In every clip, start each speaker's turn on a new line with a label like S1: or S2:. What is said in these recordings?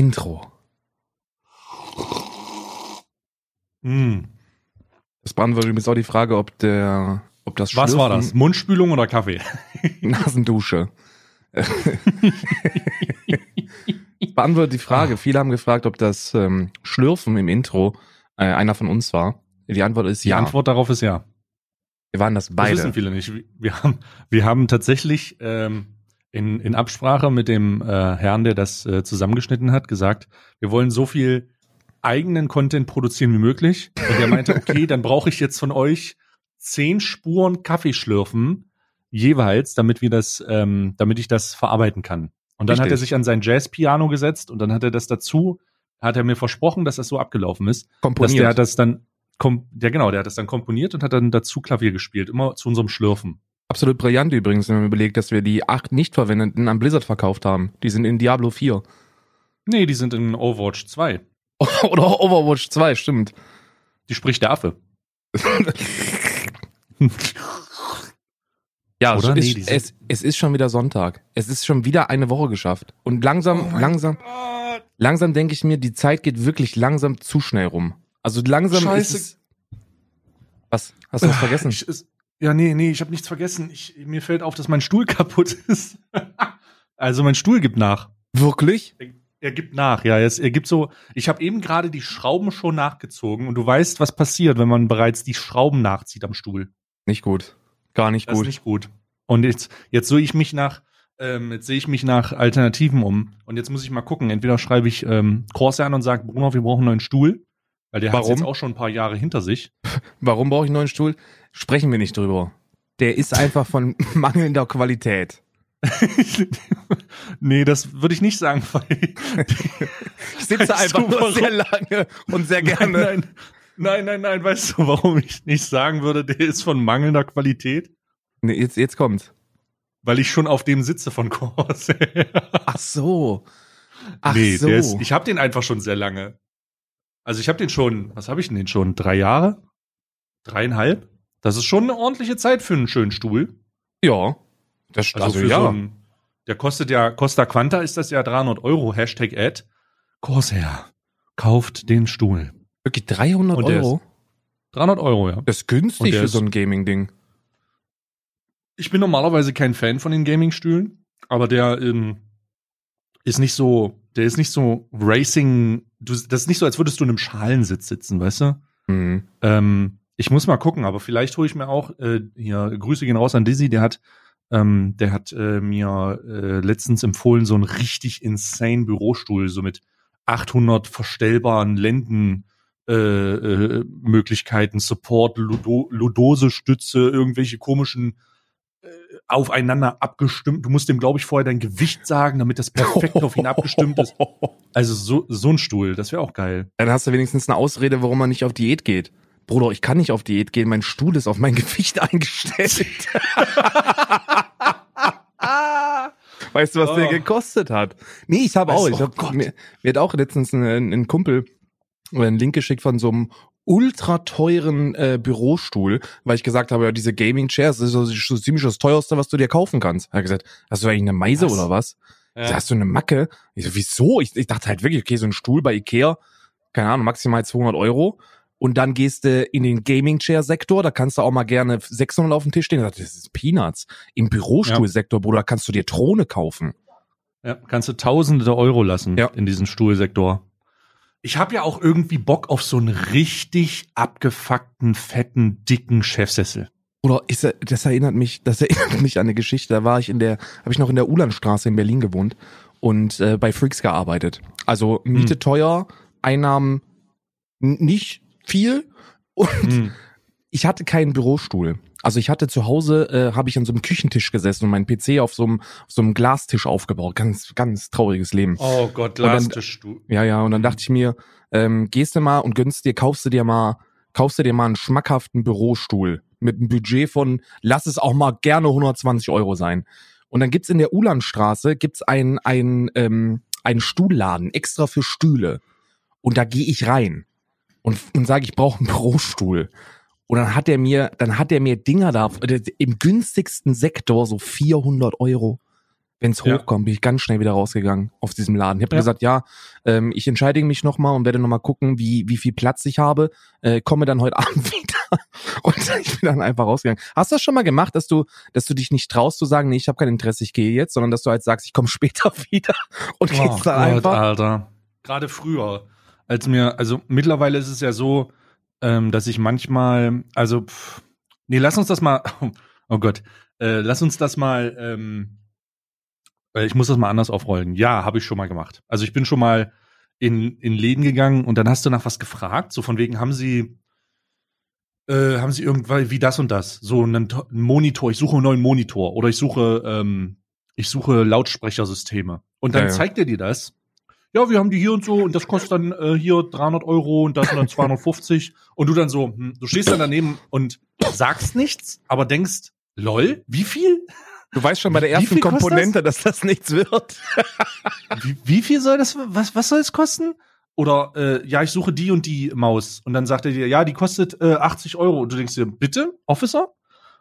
S1: Intro.
S2: Hm.
S1: Das beantwortet übrigens auch die Frage, ob der, ob das
S2: Was war
S1: Schlürfen-
S2: das? Mundspülung oder Kaffee?
S1: Nasendusche. beantwortet die Frage. Viele haben gefragt, ob das ähm, Schlürfen im Intro äh, einer von uns war. Die Antwort ist
S2: Die
S1: ja.
S2: Antwort darauf ist ja.
S1: Wir waren das
S2: Das
S1: beide.
S2: wissen viele nicht. Wir haben, wir haben tatsächlich ähm, in, in Absprache mit dem äh, Herrn, der das äh, zusammengeschnitten hat, gesagt, wir wollen so viel eigenen Content produzieren wie möglich. Und er meinte, okay, dann brauche ich jetzt von euch zehn Spuren Kaffeeschlürfen jeweils, damit wir das, ähm, damit ich das verarbeiten kann. Und dann hat er
S1: Richtig.
S2: sich an sein Jazzpiano gesetzt und dann hat er das dazu, hat er mir versprochen, dass das so abgelaufen ist, dass
S1: komponiert.
S2: der hat das dann, kom ja genau, der hat das dann komponiert und hat dann dazu Klavier gespielt, immer zu unserem Schlürfen.
S1: Absolut brillant übrigens, wenn man überlegt, dass wir die acht nicht verwendeten an Blizzard verkauft haben. Die sind in Diablo 4.
S2: Nee, die sind in Overwatch 2.
S1: Oder Overwatch 2, stimmt.
S2: Die spricht der Affe.
S1: Ja,
S2: Oder?
S1: es,
S2: Nee,
S1: es, es ist schon wieder Sonntag. Es ist schon wieder eine Woche geschafft. Und langsam, langsam, langsam denke ich mir, die Zeit geht wirklich langsam zu schnell rum. Also langsam
S2: Scheiße.
S1: ist es. Was? Hast du was vergessen?
S2: Ich, ist, ja, nee, nee, ich habe nichts vergessen. Ich, mir fällt auf, dass mein Stuhl kaputt ist. also mein Stuhl gibt nach.
S1: Wirklich?
S2: Er gibt nach, ja. Es, er gibt so. Ich habe eben gerade die Schrauben schon nachgezogen und du weißt, was passiert, wenn man bereits die Schrauben nachzieht am Stuhl.
S1: Nicht gut. Gar nicht
S2: Das ist
S1: gut.
S2: nicht gut. Und jetzt, jetzt sehe ich mich nach, ähm, jetzt sehe ich mich nach Alternativen um. Und jetzt muss ich mal gucken. Entweder schreibe ich ähm, Corsair an und sage, Bruno, wir brauchen einen neuen Stuhl. Weil der hat jetzt auch schon ein paar Jahre hinter sich.
S1: Warum brauche ich einen neuen Stuhl? Sprechen wir nicht drüber. Der ist einfach von mangelnder Qualität.
S2: nee, das würde ich nicht sagen, weil
S1: Ich sitze einfach nur
S2: warum?
S1: sehr lange und sehr gerne.
S2: Nein, nein, nein, nein, nein, weißt du, warum ich nicht sagen würde, der ist von mangelnder Qualität?
S1: Nee, jetzt, jetzt kommt's.
S2: Weil ich schon auf dem sitze von Corsair.
S1: Ach so. Ach
S2: nee,
S1: so.
S2: der ist, ich habe den einfach schon sehr lange. Also ich habe den schon, was habe ich denn den schon? Drei Jahre? Dreieinhalb? Das ist schon eine ordentliche Zeit für einen schönen Stuhl.
S1: ja. Das,
S2: Also,
S1: also,
S2: für
S1: ja.
S2: so ein, der kostet ja, Costa Quanta ist das ja 300 Euro, Hashtag Ad. Corsair, kauft den Stuhl.
S1: Wirklich 300
S2: Und der
S1: Euro?
S2: 300 Euro, ja.
S1: Das ist günstig für so ein Gaming-Ding.
S2: Ich bin normalerweise kein Fan von den Gaming-Stühlen, aber der ähm, ist nicht so, der ist nicht so Racing, du, das ist nicht so, als würdest du in einem Schalensitz sitzen, weißt du?
S1: Mhm.
S2: Ähm, ich muss mal gucken, aber vielleicht hole ich mir auch, äh, hier, Grüße gehen raus an Dizzy, der hat, ähm, der hat äh, mir äh, letztens empfohlen, so einen richtig insane Bürostuhl, so mit 800 verstellbaren Lenden, äh, äh, Möglichkeiten, Support, Ludo Ludose-Stütze, irgendwelche komischen aufeinander abgestimmt. Du musst dem, glaube ich, vorher dein Gewicht sagen, damit das perfekt auf ihn abgestimmt ist. Also so, so ein Stuhl, das wäre auch geil.
S1: Dann hast du wenigstens eine Ausrede, warum man nicht auf Diät geht. Bruder, ich kann nicht auf Diät gehen, mein Stuhl ist auf mein Gewicht eingestellt. weißt du, was der
S2: Oh.
S1: gekostet hat? Nee, ich habe auch, ich
S2: oh
S1: hab,
S2: Gott.
S1: mir, mir hat auch letztens ein, ein Kumpel einen Link geschickt von so einem ultra teuren äh, Bürostuhl, weil ich gesagt habe, ja, diese Gaming Chairs, das ist so, so ziemlich das teuerste, was du dir kaufen kannst. Er hat gesagt, hast du eigentlich eine Meise
S2: Was?
S1: oder was? So, hast du eine Macke? Ich so, wieso? Ich, ich dachte halt wirklich, okay, so ein Stuhl bei Ikea, keine Ahnung, maximal 200 Euro. Und dann gehst du in den Gaming-Chair-Sektor, da kannst du auch mal gerne 600 auf dem Tisch stehen. Das ist Peanuts. Im Bürostuhlsektor, Bruder, kannst du dir Throne kaufen.
S2: Ja, kannst du Tausende Euro lassen
S1: Ja.
S2: in diesem Stuhlsektor. Ich habe ja auch irgendwie Bock auf so einen richtig abgefuckten, fetten, dicken Chefsessel.
S1: Oder ist, er- das erinnert mich, das erinnert mich an eine Geschichte. Da war ich in der, habe ich noch in der Ulandstraße in Berlin gewohnt und äh, bei Freaks gearbeitet. Also Miete teuer, Einnahmen nicht viel und
S2: Hm.
S1: ich hatte keinen Bürostuhl. Also ich hatte zu Hause, äh, habe ich an so einem Küchentisch gesessen und meinen PC auf so einem, auf so einem Glastisch aufgebaut. Ganz, ganz trauriges Leben.
S2: Oh Gott,
S1: dann-
S2: Glastischstuhl.
S1: Ja, ja, und dann dachte ich mir, ähm, gehst du mal und gönnst dir, kaufst du dir mal, kaufst du dir mal einen schmackhaften Bürostuhl mit einem Budget von, lass es auch mal gerne 120 Euro sein. Und dann gibt's in der Ulandstraße gibt's ein, ein, ähm, einen Stuhlladen extra für Stühle. Und da gehe ich rein und, und sage, ich brauche einen Bürostuhl. Und dann hat er mir, dann hat er mir Dinger da im günstigsten Sektor so 400 Euro. Wenn es
S2: Ja.
S1: hochkommt, bin ich ganz schnell wieder rausgegangen auf diesem Laden. Ich habe
S2: Ja.
S1: gesagt, ja, ähm, ich entscheide mich nochmal und werde nochmal gucken, wie, wie viel Platz ich habe. Äh, komme dann heute Abend wieder. Und ich bin dann einfach rausgegangen. Hast du das schon mal gemacht, dass du, dass du dich nicht traust zu sagen, nee, ich habe kein Interesse, ich gehe jetzt, sondern dass du halt sagst, ich komme später wieder und
S2: Oh
S1: gehst dann
S2: Gott,
S1: einfach.
S2: Alter. Gerade früher, als mir, also mittlerweile ist es ja so, ähm, dass ich manchmal, also, pff, nee, lass uns das mal, oh Gott, äh, lass uns das mal, ähm, äh, ich muss das mal anders aufrollen. Ja, habe ich schon mal gemacht. Also ich bin schon mal in, in Läden gegangen und dann hast du nach was gefragt, so von wegen, haben sie, äh, haben sie irgendwann wie das und das, so einen, einen Monitor, ich suche einen neuen Monitor oder ich suche, ähm, ich suche Lautsprechersysteme. Und dann
S1: Ja, ja.
S2: zeigt er dir das. Ja, wir haben die hier und so und das kostet dann äh, hier 300 Euro und das sind dann 250 und du dann so, hm, du stehst dann daneben und sagst nichts, aber denkst, lol, wie viel?
S1: Du weißt schon bei der ersten Komponente, dass das nichts wird.
S2: Wie, wie viel soll das, was, was soll es kosten? Oder, äh, ja, ich suche die und die Maus. Und dann sagt er dir, ja, die kostet äh, 80 Euro. Und du denkst dir, bitte, Officer?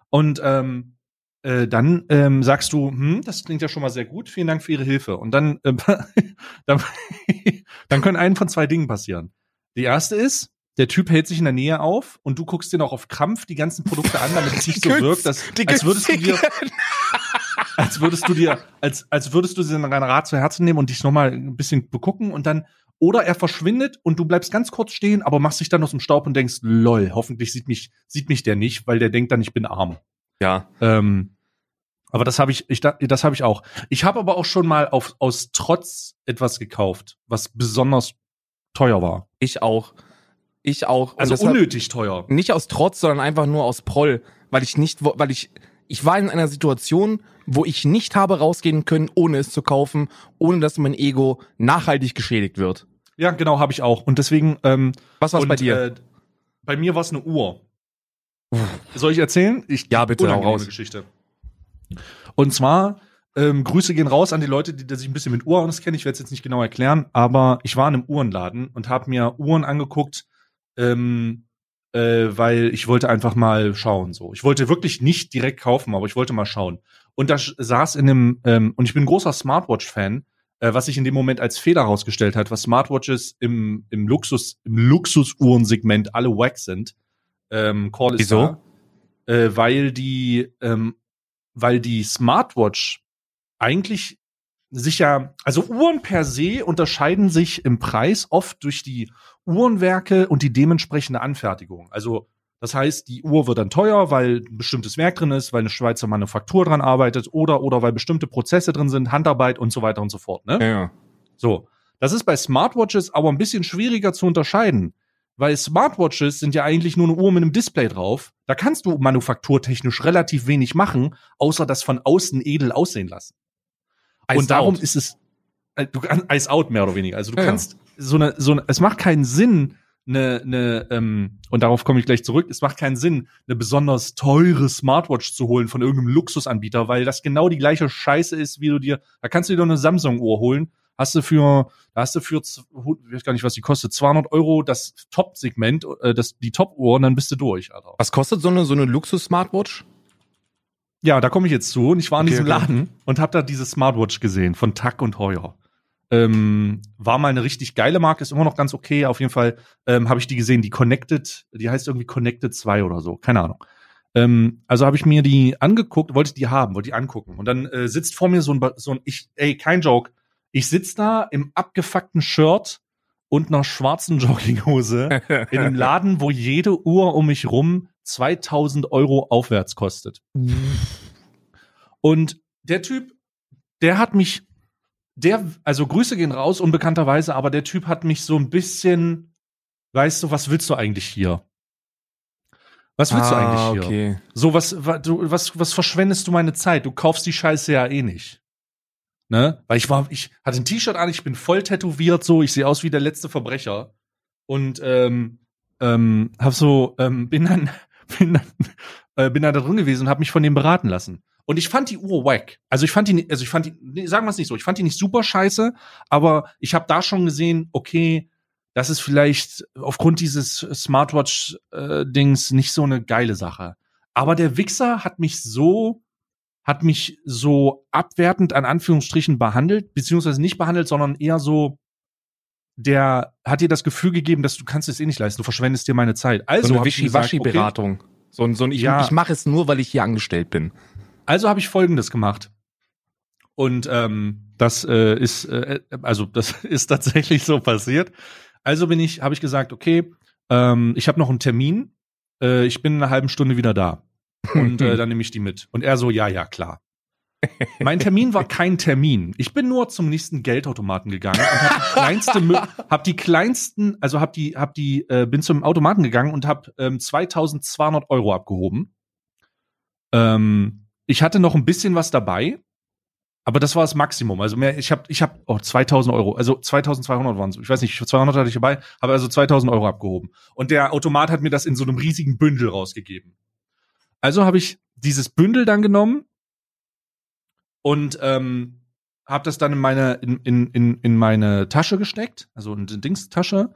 S2: Und ähm, äh, dann ähm, sagst du, hm, das klingt ja schon mal sehr gut, vielen Dank für Ihre Hilfe. Und dann, äh, dann, dann können einen von zwei Dingen passieren. Die erste ist, der Typ hält sich in der Nähe auf und du guckst dir auch auf Krampf die ganzen Produkte an, damit es nicht so wirkt, dass, als würdest du dir, als würdest du dir, als, als würdest du diesen Rat zu Herzen nehmen und dich nochmal ein bisschen begucken und dann, oder er verschwindet und du bleibst ganz kurz stehen, aber machst dich dann aus dem Staub und denkst, lol, hoffentlich sieht mich, sieht mich der nicht, weil der denkt dann, ich bin arm.
S1: Ja.
S2: Ähm, aber das habe ich, ich, da- das habe ich auch. Ich habe aber auch schon mal auf, aus Trotz etwas gekauft, was besonders teuer war.
S1: Ich auch. Ich auch. Und
S2: Also unnötig teuer.
S1: nicht aus Trotz, sondern einfach nur aus Proll, weil ich nicht, weil ich, ich war in einer Situation, wo ich nicht habe rausgehen können, ohne es zu kaufen, ohne dass mein Ego nachhaltig geschädigt wird.
S2: Ja, genau, habe ich auch. Und deswegen, ähm,
S1: Was
S2: und,
S1: bei dir?
S2: Äh, bei mir war es eine Uhr. Soll ich erzählen? Ich,
S1: Ja, bitte, hau raus.
S2: Geschichte. Und zwar, ähm, Grüße gehen raus an die Leute, die, die sich ein bisschen mit Uhren auskennen. Ich werde es jetzt nicht genau erklären, aber ich war in einem Uhrenladen und habe mir Uhren angeguckt, ähm, äh, weil ich wollte einfach mal schauen. So, ich wollte wirklich nicht direkt kaufen, aber ich wollte mal schauen. Und da saß in einem ähm, und ich bin großer Smartwatch-Fan, äh, was sich in dem Moment als Fehler herausgestellt hat, was Smartwatches im im Luxus im Luxusuhrensegment alle wack sind. Ähm, Call is
S1: Wieso?
S2: da, äh, weil die ähm, weil die Smartwatch eigentlich sich ja, also Uhren per se unterscheiden sich im Preis oft durch die Uhrenwerke und die dementsprechende Anfertigung. Also das heißt, die Uhr wird dann teuer, weil ein bestimmtes Werk drin ist, weil eine Schweizer Manufaktur dran arbeitet oder oder weil bestimmte Prozesse drin sind, Handarbeit und so weiter und so fort. Ne?
S1: Ja.
S2: So, das ist bei Smartwatches aber ein bisschen schwieriger zu unterscheiden, weil Smartwatches sind ja eigentlich nur eine Uhr mit einem Display drauf. Da kannst du manufakturtechnisch relativ wenig machen, außer das von außen edel aussehen lassen.
S1: Iced
S2: und darum
S1: out.
S2: ist es äh, du Ice out mehr oder weniger. Also du
S1: Ja, ja.
S2: kannst so eine so eine, es macht keinen Sinn eine eine ähm, und darauf komme ich gleich zurück. Es macht keinen Sinn eine besonders teure Smartwatch zu holen von irgendeinem Luxusanbieter, weil das genau die gleiche Scheiße ist, wie du dir. Da kannst du dir doch eine Samsung Uhr holen. Hast du für, hast du für, ich weiß gar nicht, was die kostet, 200 Euro das Top-Segment, äh, das, die Top-Uhr und dann bist du durch, Alter.
S1: Was kostet so eine, so eine Luxus-Smartwatch?
S2: Ja, da komme ich jetzt zu und ich war in
S1: Okay,
S2: diesem
S1: okay.
S2: Laden und habe da diese Smartwatch gesehen von Tack und Heuer. Ähm, war mal eine richtig geile Marke, ist immer noch ganz okay. Auf jeden Fall ähm, habe ich die gesehen, die Connected, die heißt irgendwie Connected 2 oder so, keine Ahnung. Ähm, also habe ich mir die angeguckt, wollte die haben, wollte die angucken. Und dann äh, sitzt vor mir so ein, so ein ich, ey, kein Joke. Ich sitz da im abgefuckten Shirt und einer schwarzen Jogginghose in einem Laden, wo jede Uhr um mich rum 2000 Euro aufwärts kostet. Und der Typ, der hat mich, der, also Grüße gehen raus, unbekannterweise, aber der Typ hat mich so ein bisschen, weißt du, was willst du eigentlich hier? Was willst du
S1: ah,
S2: eigentlich hier?
S1: okay.
S2: So, was, wa- du, was, was verschwendest du meine Zeit? Du kaufst die Scheiße ja eh nicht. Ne? Weil ich war, ich hatte ein T-Shirt an, ich bin voll tätowiert, so, ich sehe aus wie der letzte Verbrecher. Und ähm, ähm, hab so, ähm, bin dann, bin dann, äh, bin dann da drin gewesen und hab mich von dem beraten lassen. Und ich fand die Uhr wack. Also ich fand die, also ich fand die, nee, sagen wir es nicht so, ich fand die nicht super scheiße, aber ich habe da schon gesehen, okay, das ist vielleicht aufgrund dieses Smartwatch-Dings nicht so eine geile Sache. Aber der Wichser hat mich so, hat mich so abwertend an Anführungsstrichen behandelt, beziehungsweise nicht behandelt, sondern eher so, der hat dir das Gefühl gegeben, dass du kannst es eh nicht leisten, du verschwendest dir meine Zeit. Also
S1: so eine Wischi-Waschi-Beratung.
S2: okay,
S1: So, ein- so ein, ich,
S2: Ja.
S1: ich mache es nur, weil ich hier angestellt bin.
S2: Also habe ich Folgendes gemacht. Und ähm, das äh, ist, äh, also das ist tatsächlich so passiert. Also bin ich, habe ich gesagt, okay, ähm, ich habe noch einen Termin. Äh, ich bin in einer halben Stunde wieder da. Und äh, dann nehme ich die mit. Und er so, ja, ja, klar. Mein Termin war kein Termin. Ich bin nur zum nächsten Geldautomaten gegangen und habe die kleinste, hab die kleinsten, also hab die, hab die, äh, bin zum Automaten gegangen und habe ähm, 2.200 Euro abgehoben. Ähm, ich hatte noch ein bisschen was dabei, aber das war das Maximum. Also mehr, ich habe, ich habe, oh, 2.000 Euro, also 2.200 waren es. Ich weiß nicht, 200 hatte ich dabei, habe also 2.000 Euro abgehoben. Und der Automat hat mir das in so einem riesigen Bündel rausgegeben. Also habe ich dieses Bündel dann genommen und ähm, habe das dann in meine in, in, in, in meine Tasche gesteckt, also in die Dingstasche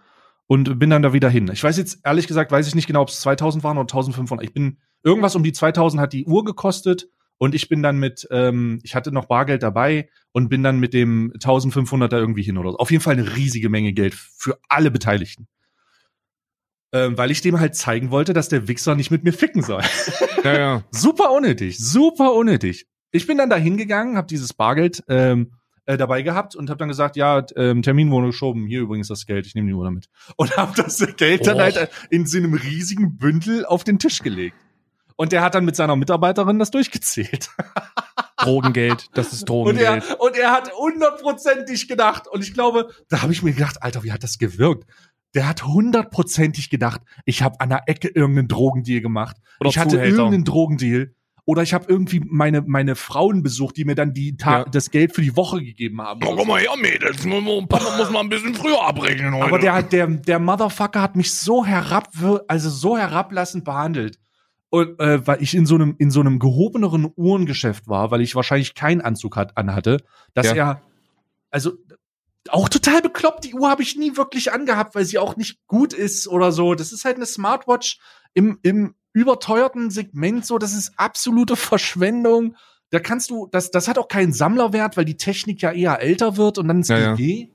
S2: und bin dann da wieder hin. Ich weiß jetzt ehrlich gesagt, weiß ich nicht genau, ob es 2000 waren oder 1500. Ich bin irgendwas um die 2000 hat die Uhr gekostet und ich bin dann mit ähm, ich hatte noch Bargeld dabei und bin dann mit dem 1500 da irgendwie hin oder so. Auf jeden Fall eine riesige Menge Geld für alle Beteiligten. Ähm, weil ich dem halt zeigen wollte, dass der Wichser nicht mit mir ficken soll.
S1: Ja, ja.
S2: Super unnötig, super unnötig. Ich bin dann da hingegangen, habe dieses Bargeld ähm, äh, dabei gehabt und habe dann gesagt, ja, ähm, Termin wurde geschoben, hier übrigens das Geld, ich nehme die Uhr damit. Und habe das Geld dann
S1: Oh.
S2: halt in so einem riesigen Bündel auf den Tisch gelegt. Und der hat dann mit seiner Mitarbeiterin das durchgezählt.
S1: Drogengeld, das ist
S2: Und er,
S1: Drogengeld.
S2: und er hat hundertprozentig gedacht. Und ich glaube, da habe ich mir gedacht, Alter, wie hat das gewirkt? Der hat hundertprozentig gedacht, ich habe an der Ecke irgendeinen Drogendeal gemacht.
S1: Oder
S2: ich hatte
S1: Zuhälter.
S2: irgendeinen Drogendeal. Oder ich habe irgendwie meine, meine Frauen besucht, die mir dann die Ta
S1: Ja.
S2: das Geld für die Woche gegeben haben.
S1: Oh, komm mal her, Mädels. Papa muss mal ein bisschen früher abrechnen heute.
S2: Aber der, der, der Motherfucker hat mich so herab, also so herablassend behandelt. Und, äh, weil ich in so einem, in so einem gehobeneren Uhrengeschäft war, weil ich wahrscheinlich keinen Anzug hat, anhatte, dass
S1: Ja.
S2: er, also, auch total bekloppt. Die Uhr habe ich nie wirklich angehabt, weil sie auch nicht gut ist oder so. Das ist halt eine Smartwatch im, im überteuerten Segment so. Das ist absolute Verschwendung. Da kannst du, das, das hat auch keinen Sammlerwert, weil die Technik ja eher älter wird und dann ist
S1: Ja, ja.
S2: GG.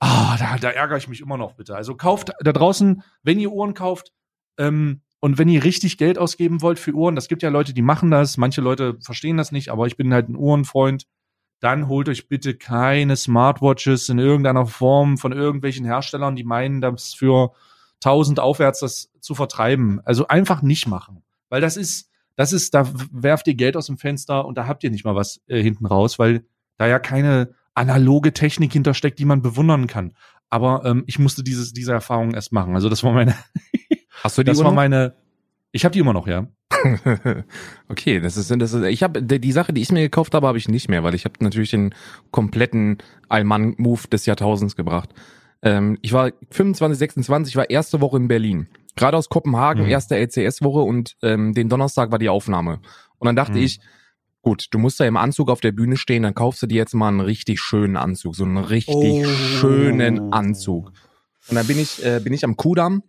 S2: Ah, da, da ärgere ich mich immer noch bitte. Also kauft da draußen, wenn ihr Uhren kauft, ähm, und wenn ihr richtig Geld ausgeben wollt für Uhren, das gibt ja Leute, die machen das, manche Leute verstehen das nicht, aber ich bin halt ein Uhrenfreund, dann holt euch bitte keine Smartwatches in irgendeiner Form von irgendwelchen Herstellern, die meinen, das für 1000 aufwärts das zu vertreiben. Also einfach nicht machen, weil das ist, das ist, da werft ihr Geld aus dem Fenster und da habt ihr nicht mal was äh, hinten raus, weil da ja keine analoge Technik hintersteckt, die man bewundern kann. Aber ähm, ich musste dieses, diese Erfahrung erst machen. Also das war meine,
S1: Hast du die
S2: das war meine, ich habe die immer noch, ja.
S1: okay, das ist, das ist ich habe die, Sache, die ich mir gekauft habe, habe ich nicht mehr, weil ich habe natürlich den kompletten Allmann-Move des Jahrtausends gebracht. Ähm, ich war 25, 26, ich war erste Woche in Berlin. Gerade aus Kopenhagen,
S2: Mhm.
S1: erste LCS-Woche und ähm, den Donnerstag war die Aufnahme. Und dann dachte
S2: Mhm.
S1: ich, gut, du musst da im Anzug auf der Bühne stehen, dann kaufst du dir jetzt mal einen richtig schönen Anzug, so einen richtig
S2: Oh.
S1: schönen Anzug. Und dann bin ich, äh, bin ich am Kudamm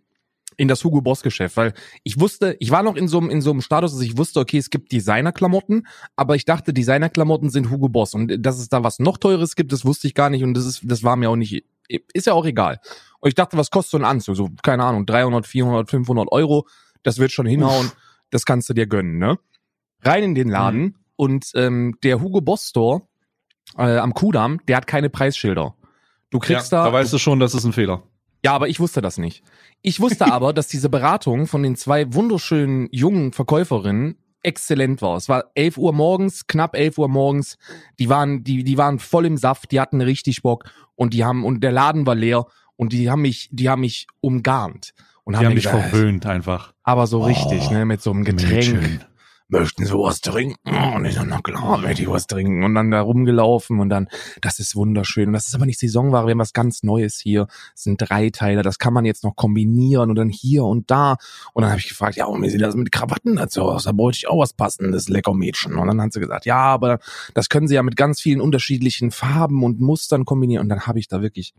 S1: in das Hugo Boss Geschäft, weil ich wusste, ich war noch in so einem in so einem Status, dass ich wusste, okay, es gibt Designerklamotten, aber ich dachte, Designerklamotten sind Hugo Boss und dass es da was noch teures gibt, das wusste ich gar nicht und das ist das war mir auch nicht ist ja auch egal. Und ich dachte, was kostet so ein Anzug? So keine Ahnung, 300, 400, 500 Euro, das wird schon hinhauen, das kannst du dir gönnen, ne? Rein in den Laden und ähm, der Hugo Boss Store äh, am Kudamm, der hat keine Preisschilder. Du kriegst da,
S2: da weißt du schon, das ist ein Fehler.
S1: Ja, aber ich wusste das nicht. Ich wusste aber, dass diese Beratung von den zwei wunderschönen jungen Verkäuferinnen exzellent war. Es war 11 Uhr morgens, knapp 11 Uhr morgens. Die waren, die, die waren voll im Saft, die hatten richtig Bock und die haben, und der Laden war leer und die haben mich, die haben mich umgarnt. Und
S2: Die
S1: haben
S2: haben mich
S1: gesagt,
S2: verwöhnt einfach.
S1: aber so richtig,
S2: Oh,
S1: ne, mit so einem Getränk.
S2: Mädchen.
S1: Möchten Sie was trinken? Und ich so, na klar, möchte ich was trinken. Und dann da rumgelaufen und dann, das ist wunderschön. Und das ist aber nicht Saisonware, wir haben was ganz Neues hier. Das sind drei Teile, das kann man jetzt noch kombinieren und dann hier und da. Und dann habe ich gefragt, ja, und wie sieht das mit Krawatten dazu aus? Da bräuchte ich auch was passendes, lecker Mädchen. Und dann hat sie gesagt, ja, aber das können Sie ja mit ganz vielen unterschiedlichen Farben und Mustern kombinieren. Und dann habe ich da wirklich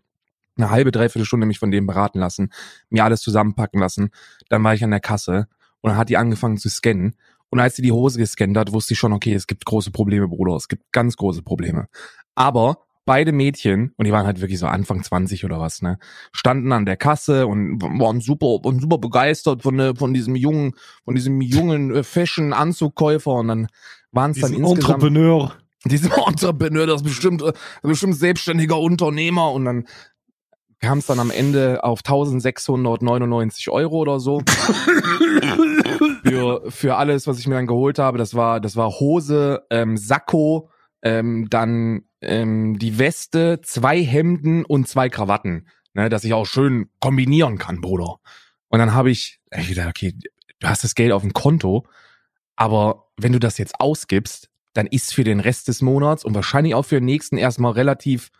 S1: eine halbe, dreiviertel Stunde mich von dem beraten lassen, mir alles zusammenpacken lassen. Dann war ich an der Kasse und dann hat die angefangen zu scannen. Und als sie die Hose gescannt hat, wusste ich schon, okay, es gibt große Probleme, Bruder. Es gibt ganz große Probleme. Aber beide Mädchen, und die waren halt wirklich so Anfang 20 oder was, ne, standen an der Kasse und waren super, waren super begeistert von, ne, von diesem jungen, von diesem jungen äh, Fashion-Anzugkäufer und dann waren es dann insgesamt.
S2: Entrepreneur.
S1: Diesem Entrepreneur, das ist bestimmt, ist bestimmt selbstständiger Unternehmer und dann kam es dann am Ende auf 1699 Euro oder so. für, für alles, was ich mir dann geholt habe. Das war, das war Hose, ähm, Sakko, ähm, dann ähm, die Weste, zwei Hemden und zwei Krawatten. Ne, dass ich auch schön kombinieren kann, Bruder. Und dann habe ich, ich gedacht, okay, du hast das Geld auf dem Konto, aber wenn du das jetzt ausgibst, dann ist für den Rest des Monats und wahrscheinlich auch für den nächsten erstmal relativ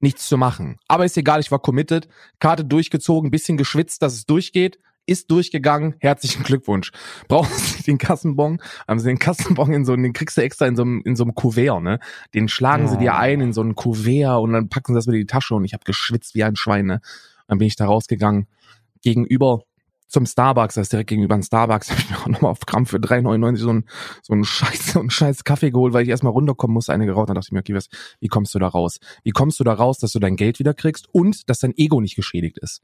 S1: nichts zu machen. Aber ist egal, ich war committed, Karte durchgezogen, bisschen geschwitzt, dass es durchgeht, ist durchgegangen, herzlichen Glückwunsch. Brauchen Sie den Kassenbon? Haben Sie den Kassenbon in so den kriegst du extra in so einem, in so einem Kuvert, ne? Den schlagen oh. sie dir ein in so ein Kuvert und dann packen sie das wieder in die Tasche und ich habe geschwitzt wie ein Schwein, ne? Dann bin ich da rausgegangen. Gegenüber zum Starbucks, das ist direkt gegenüber ein Starbucks, habe ich mir auch nochmal auf Gramm für 3,99 so ein so ein scheiß, so ein scheiß Kaffee geholt, weil ich erstmal runterkommen musste, eine geraucht. Dann dachte ich mir, okay, was, wie kommst du da raus? Wie kommst du da raus, dass du dein Geld wieder kriegst und dass dein Ego nicht geschädigt ist?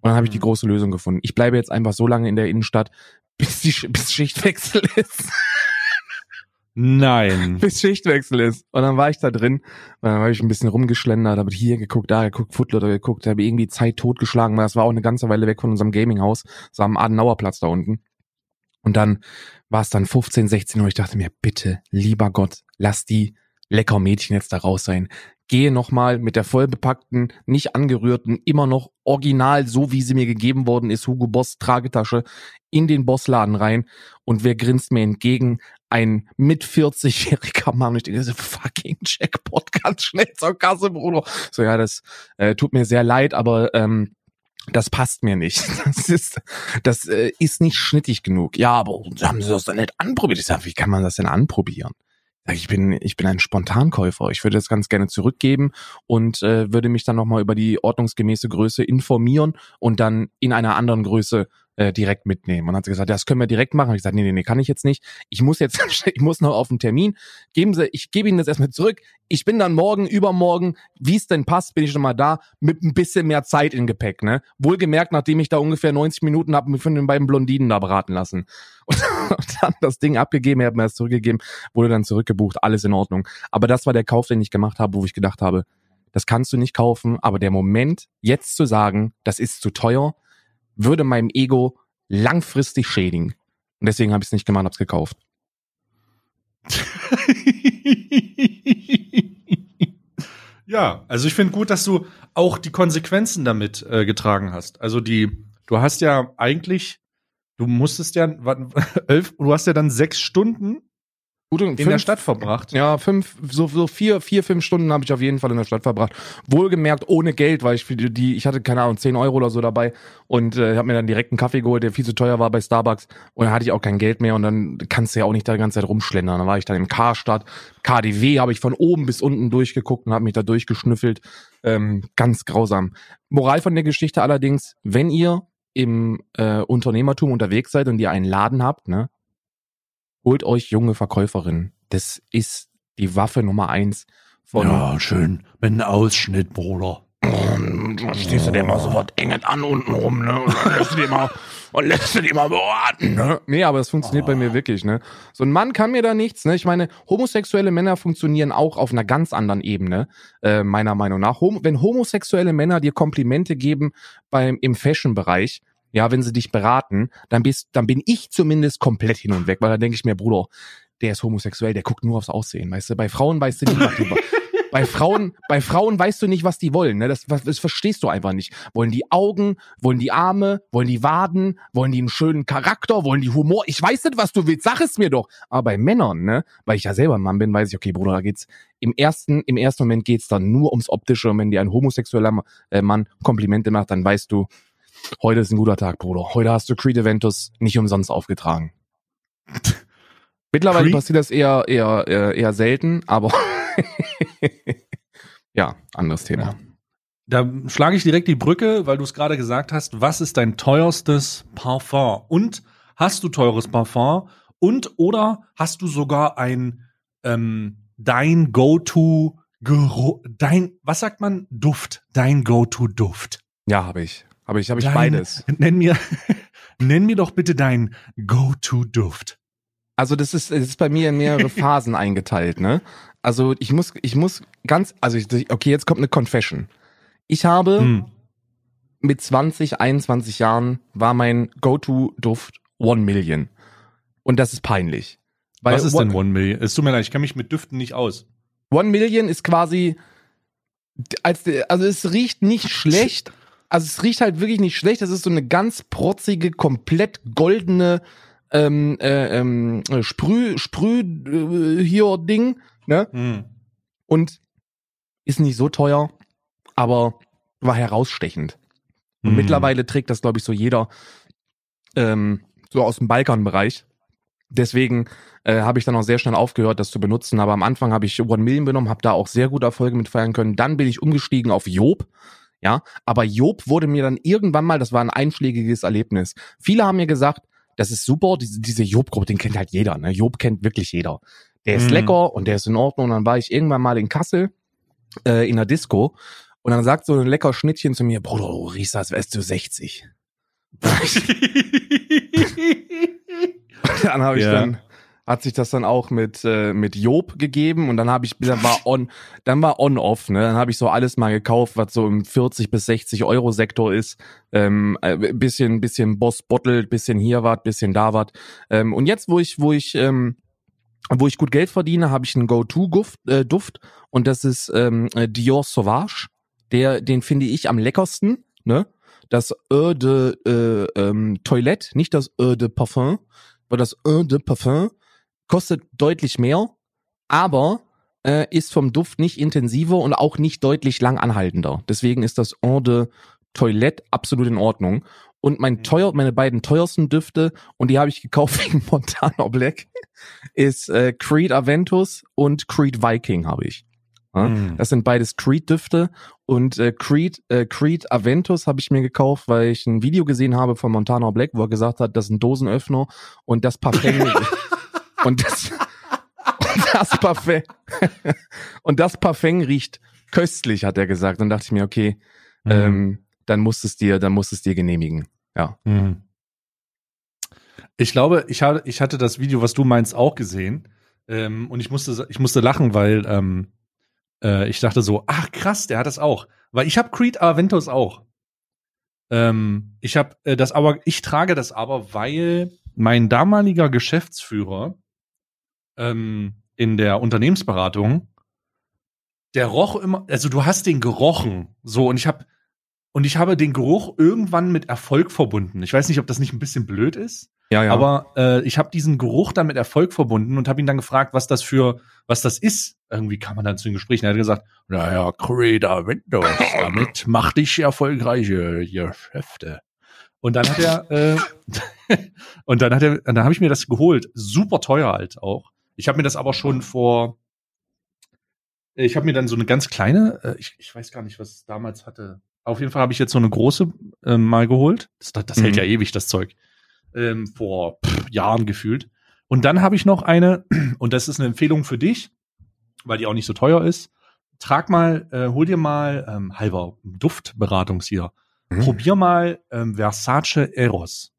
S1: Und dann habe ich die mhm. große Lösung gefunden. Ich bleibe jetzt einfach so lange in der Innenstadt, bis die bis Schichtwechsel ist.
S2: Nein.
S1: bis Schichtwechsel ist. Und dann war ich da drin. Und dann habe ich ein bisschen rumgeschlendert, habe hier geguckt, da geguckt, Footloader geguckt, habe irgendwie Zeit totgeschlagen, weil das war auch eine ganze Weile weg von unserem Gaminghaus. So am Adenauerplatz da unten. Und dann war es dann 15, 16 Uhr. Ich dachte mir, bitte, lieber Gott, lass die lecker Mädchen jetzt da raus sein gehe nochmal mit der vollbepackten, nicht angerührten, immer noch original, so wie sie mir gegeben worden ist, Hugo Boss Tragetasche in den Bossladen rein und wer grinst mir entgegen? Ein mit 40-jähriger Mann. Ich denke, so fucking Jackpot, ganz schnell zur Kasse, Bruder. So, ja, das äh, tut mir sehr leid, aber ähm, das passt mir nicht. Das ist, das äh, ist nicht schnittig genug. Ja, aber haben Sie das dann nicht anprobiert? Ich sage, wie kann man das denn anprobieren? ich bin, ich bin ein Spontankäufer. Ich würde das ganz gerne zurückgeben und äh, würde mich dann nochmal über die ordnungsgemäße Größe informieren und dann in einer anderen Größe äh, direkt mitnehmen. Und dann hat sie gesagt, das können wir direkt machen. Hab ich gesagt, nee, nee, nee, kann ich jetzt nicht. Ich muss jetzt, ich muss noch auf den Termin. Geben Sie, ich gebe Ihnen das erstmal zurück. Ich bin dann morgen, übermorgen, wie es denn passt, bin ich schon mal da, mit ein bisschen mehr Zeit in Gepäck, ne? Wohlgemerkt, nachdem ich da ungefähr 90 Minuten habe mich von den beiden Blondinen da beraten lassen. Und, und dann das Ding abgegeben, er hat mir das zurückgegeben, wurde dann zurückgebucht, alles in Ordnung. Aber das war der Kauf, den ich gemacht habe, wo ich gedacht habe, das kannst du nicht kaufen, aber der Moment, jetzt zu sagen, das ist zu teuer, würde meinem Ego langfristig schädigen. Und deswegen habe ich es nicht gemacht, habe es gekauft.
S2: ja, also ich finde gut, dass du auch die Konsequenzen damit äh, getragen hast. Also die, du hast ja eigentlich, du musstest ja, elf, du hast ja dann sechs Stunden
S1: Gut, in fünf, der Stadt verbracht. Ja, fünf, so, so vier, vier, fünf Stunden habe ich auf jeden Fall in der Stadt verbracht. Wohlgemerkt ohne Geld, weil ich für die, ich hatte keine Ahnung, zehn Euro oder so dabei und äh, habe mir dann direkt einen Kaffee geholt, der viel zu teuer war bei Starbucks und dann hatte ich auch kein Geld mehr und dann kannst du ja auch nicht da die ganze Zeit rumschlendern. Dann war ich dann im Karstadt, KDW habe ich von oben bis unten durchgeguckt und habe mich da durchgeschnüffelt. Ähm, ganz grausam. Moral von der Geschichte allerdings, wenn ihr im äh, Unternehmertum unterwegs seid und ihr einen Laden habt, ne, holt euch junge Verkäuferinnen. Das ist die Waffe Nummer eins
S2: von. Ja, schön. Mit einem Ausschnitt, Bruder.
S1: Dann stehst du dir mal so was enget an unten rum, ne? Und dann lässt du dir mal, und lässt du dir mal beraten, ne? Nee, aber es funktioniert oh. bei mir wirklich, ne? So ein Mann kann mir da nichts, ne? Ich meine, homosexuelle Männer funktionieren auch auf einer ganz anderen Ebene, äh, meiner Meinung nach. Hom wenn homosexuelle Männer dir Komplimente geben beim, im Fashion-Bereich, ja, wenn sie dich beraten, dann bist, dann bin ich zumindest komplett hin und weg, weil da denke ich mir, Bruder, der ist homosexuell, der guckt nur aufs Aussehen, weißt du? Bei Frauen weißt du nicht, was die bei Frauen, bei Frauen weißt du nicht, was die wollen. Ne? Das, das verstehst du einfach nicht. Wollen die Augen, wollen die Arme, wollen die Waden, wollen die einen schönen Charakter, wollen die Humor? Ich weiß nicht, was du willst. Sag es mir doch. Aber bei Männern, ne, weil ich ja selber ein Mann bin, weiß ich, okay, Bruder, da geht's im ersten, im ersten Moment geht's dann nur ums Optische. Und wenn dir ein homosexueller äh, Mann Komplimente macht, dann weißt du, Heute ist ein guter Tag, Bruder. Heute hast du Creed Eventus nicht umsonst aufgetragen. Mittlerweile Creed? passiert das eher, eher, eher, selten, aber ja, anderes Thema. Ja.
S2: Da schlage ich direkt die Brücke, weil du es gerade gesagt hast. Was ist dein teuerstes Parfum? Und hast du teures Parfum? Und oder hast du sogar ein ähm, dein Go-to Geruch, dein, was sagt man? Duft, dein Go-to-Duft.
S1: Ja, habe ich. Habe ich, habe ich beides.
S2: Nenn mir, nenn mir doch bitte dein Go-to-Duft.
S1: Also das ist, das ist bei mir in mehrere Phasen eingeteilt, ne? Also ich muss, ich muss ganz, also ich, okay, jetzt kommt eine Confession. Ich habe
S2: Hm.
S1: mit 20, 21 Jahren war mein Go-To-Duft One Million. Und das ist peinlich. Weil
S2: Was ist
S1: One,
S2: denn One Million? Es tut mir leid, ich kenne mich mit Düften nicht aus.
S1: One Million ist quasi, als, also es riecht nicht schlecht. Also es riecht halt wirklich nicht schlecht. Das ist so eine ganz protzige, komplett goldene ähm, äh, ähm, Sprüh, Sprüh äh, hier Ding, ne?
S2: Hm.
S1: Und ist nicht so teuer, aber war herausstechend. Und
S2: Hm.
S1: mittlerweile trägt das, glaube ich, so jeder ähm, so aus dem Balkanbereich. Deswegen äh, habe ich dann auch sehr schnell aufgehört, das zu benutzen. Aber am Anfang habe ich One Million benommen, habe da auch sehr gute Erfolge mit feiern können. Dann bin ich umgestiegen auf Job. Ja, aber Job wurde mir dann irgendwann mal, das war ein einschlägiges Erlebnis. Viele haben mir gesagt, das ist super, diese, diese Job-Gruppe, den kennt halt jeder, ne? Job kennt wirklich jeder. Der ist
S2: Mhm.
S1: lecker und der ist in Ordnung. Und dann war ich irgendwann mal in Kassel äh, in der Disco und dann sagt so ein lecker Schnittchen zu mir, Bruder, du riechst, als wärst du 60. dann habe ich
S2: Ja.
S1: dann hat sich das dann auch mit äh, mit Job gegeben und dann habe ich dann war on dann war on off ne? Dann habe ich so alles mal gekauft was so im 40 bis 60 Euro Sektor ist. Ähm, äh, bisschen bisschen Boss Bottle bisschen hier was bisschen da was ähm, und jetzt wo ich wo ich ähm, wo ich gut Geld verdiene habe ich einen Go-To Duft, äh, Duft und das ist ähm, äh, Dior Sauvage. Der den finde ich am leckersten ne? Das Eau de äh, ähm, Toilette nicht das Eau de Parfum weil das Eau de Parfum kostet deutlich mehr, aber äh, ist vom Duft nicht intensiver und auch nicht deutlich lang anhaltender. Deswegen ist das Eau de Toilette absolut in Ordnung. Und mein teuer, meine beiden teuersten Düfte, und die habe ich gekauft wegen Montana Black, ist äh, Creed Aventus und Creed Viking habe ich. Ja?
S2: Hm.
S1: Das sind beides Creed-Düfte und äh, Creed, äh, Creed Aventus habe ich mir gekauft, weil ich ein Video gesehen habe von Montana Black, wo er gesagt hat, das ist ein Dosenöffner und das Parfum und das und das Parfum und das Parfum riecht köstlich, hat er gesagt. Und dachte ich mir, okay,
S2: Mhm.
S1: ähm, dann musst es dir, dann musst es dir genehmigen. Ja.
S2: Mhm. Ich glaube, ich hatte, ich hatte das Video, was du meinst, auch gesehen. Ähm, und ich musste, ich musste lachen, weil ähm, äh, ich dachte so, ach krass, der hat das auch. Weil ich habe Creed Aventus auch. Ähm, ich habe äh, das aber, ich trage das aber, weil mein damaliger Geschäftsführer ähm, in der Unternehmensberatung, der roch immer, also du hast den gerochen, so und ich habe und ich habe den Geruch irgendwann mit Erfolg verbunden. Ich weiß nicht, ob das nicht ein bisschen blöd ist,
S1: Ja, ja.
S2: aber äh, ich habe diesen Geruch dann mit Erfolg verbunden und habe ihn dann gefragt, was das für, was das ist. Irgendwie kam man dann zu den Gesprächen. Er hat gesagt, naja, Creator Windows, damit mach dich erfolgreiche Geschäfte. Und dann hat er, äh, und dann hat er, dann habe ich mir das geholt. Super teuer halt auch. Ich habe mir das aber schon vor, ich habe mir dann so eine ganz kleine, äh, ich, ich weiß gar nicht, was es damals hatte. Auf jeden Fall habe ich jetzt so eine große äh, mal geholt. Das, das hält
S1: Mhm.
S2: ja ewig, das Zeug. Ähm, vor pff, Jahren gefühlt. Und dann habe ich noch eine, und das ist eine Empfehlung für dich, weil die auch nicht so teuer ist. Trag mal, äh, hol dir mal ähm, halber Duftberatungs hier.
S1: Mhm.
S2: Probier mal ähm, Versace Eros.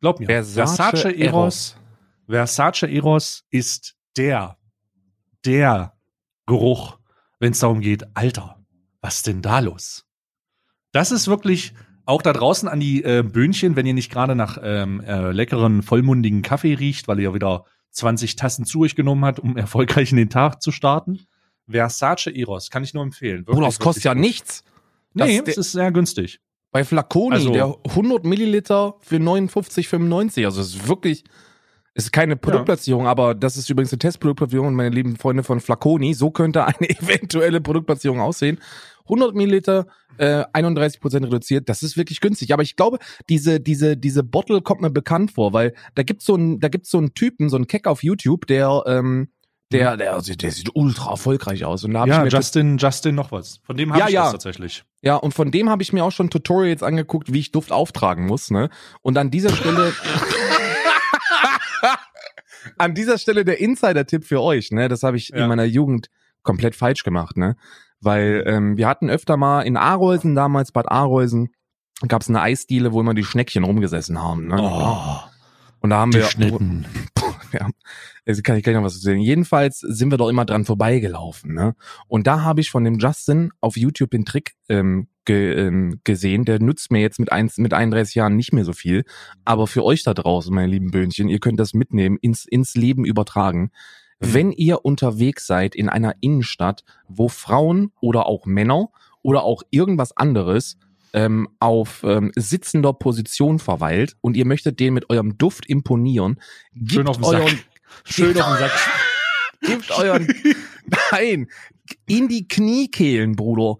S2: Glaub mir.
S1: Versace Eros.
S2: Versace Eros ist der, der Geruch, wenn es darum geht, Alter, was denn da los? Das ist wirklich auch da draußen an die äh, Böhnchen, wenn ihr nicht gerade nach ähm, äh, leckeren, vollmundigen Kaffee riecht, weil ihr wieder 20 Tassen zu euch genommen habt, um erfolgreich in den Tag zu starten. Versace Eros kann ich nur empfehlen.
S1: Bruder, das kostet ja
S2: wirklich gut.
S1: nichts. Das
S2: Nee, es ist sehr günstig.
S1: Bei Flaconi,
S2: Also-
S1: der 100 Milliliter für 59,95. Also es ist wirklich, es ist keine Produktplatzierung, aber das ist übrigens eine Testproduktplatzierung, meine lieben Freunde von Flaconi. So könnte eine eventuelle Produktplatzierung aussehen. 100 Milliliter, äh, 31 Prozent reduziert. Das ist wirklich günstig. Aber ich glaube, diese diese diese Bottle kommt mir bekannt vor, weil da gibt's so einen da gibt's so einen Typen, so einen Keck auf YouTube, der ähm, der, der, der sieht ultra erfolgreich aus. Und da hab
S2: Ja,
S1: ich mir
S2: Justin, Justin noch was. Von dem habe
S1: Ja,
S2: ich
S1: ja.
S2: das tatsächlich.
S1: Ja, und von dem habe ich mir auch schon Tutorials angeguckt, wie ich Duft auftragen muss, ne? Und an dieser Stelle An dieser Stelle der Insider-Tipp für euch, ne? Das habe ich
S2: Ja.
S1: in meiner Jugend komplett falsch gemacht, ne? Weil ähm, wir hatten öfter mal in Arolsen, damals Bad Arolsen, gab es eine Eisdiele, wo immer die Schneckchen rumgesessen haben. Ne?
S2: Oh,
S1: Und da haben wir,
S2: Schnitten.
S1: ja, jetzt kann ich gleich noch was sehen. Jedenfalls sind wir doch immer dran vorbeigelaufen. Ne? Und da habe ich von dem Justin auf YouTube den Trick ähm, ge, ähm, gesehen. Der nützt mir jetzt mit, eins, mit 31 Jahren nicht mehr so viel. Aber für euch da draußen, meine lieben Böhnchen, ihr könnt das mitnehmen, ins, ins Leben übertragen.
S2: Mhm.
S1: Wenn ihr unterwegs seid in einer Innenstadt, wo Frauen oder auch Männer oder auch irgendwas anderes ähm, auf ähm, sitzender Position verweilt und ihr möchtet den mit eurem Duft imponieren, gebt
S2: Schön auf den
S1: euren,
S2: Sack. Schön auf den Sack.
S1: gebt euren, nein, in die Kniekehlen, Bruder.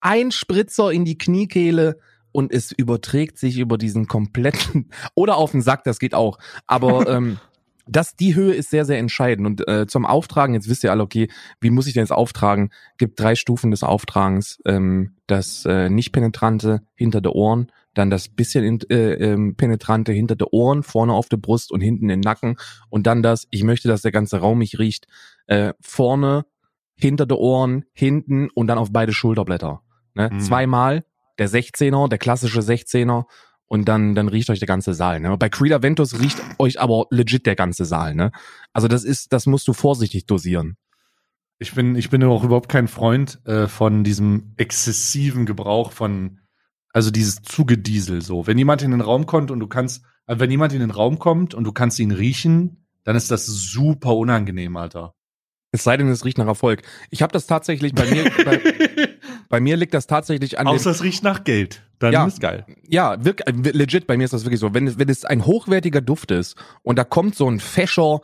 S1: Ein Spritzer in die Kniekehle und es überträgt sich über diesen kompletten, oder auf den Sack, das geht auch. Aber ähm, das, die Höhe ist sehr, sehr entscheidend. Und äh, zum Auftragen, jetzt wisst ihr alle, okay, wie muss ich denn jetzt auftragen? Gibt drei Stufen des Auftragens. Ähm, das äh, nicht penetrante hinter der Ohren, dann das bisschen in, äh, ähm, penetrante hinter der Ohren, vorne auf der Brust und hinten den Nacken. Und dann das, ich möchte, dass der ganze Raum mich riecht, äh, vorne, hinter der Ohren, hinten und dann auf beide Schulterblätter. Ne?
S2: Mhm.
S1: Zweimal, der 16er, der klassische 16er und dann, dann riecht euch der ganze Saal. Ne? Bei Creed Aventus riecht euch aber legit der ganze Saal. Ne? Also das ist, das musst du vorsichtig dosieren.
S2: Ich bin, ich bin auch überhaupt kein Freund äh, von diesem exzessiven Gebrauch von, also dieses Zugediesel so. Wenn jemand in den Raum kommt und du kannst, äh, wenn jemand in den Raum kommt und du kannst ihn riechen, dann ist das super unangenehm, Alter.
S1: Es sei denn, es riecht nach Erfolg. Ich habe das tatsächlich bei mir, bei, bei mir liegt das tatsächlich an
S2: Außer es riecht nach Geld. Dann
S1: Ja.
S2: ist geil.
S1: ja, wirklich, legit, bei mir ist das wirklich so. Wenn, es- wenn es ein hochwertiger Duft ist und da kommt so ein fescher,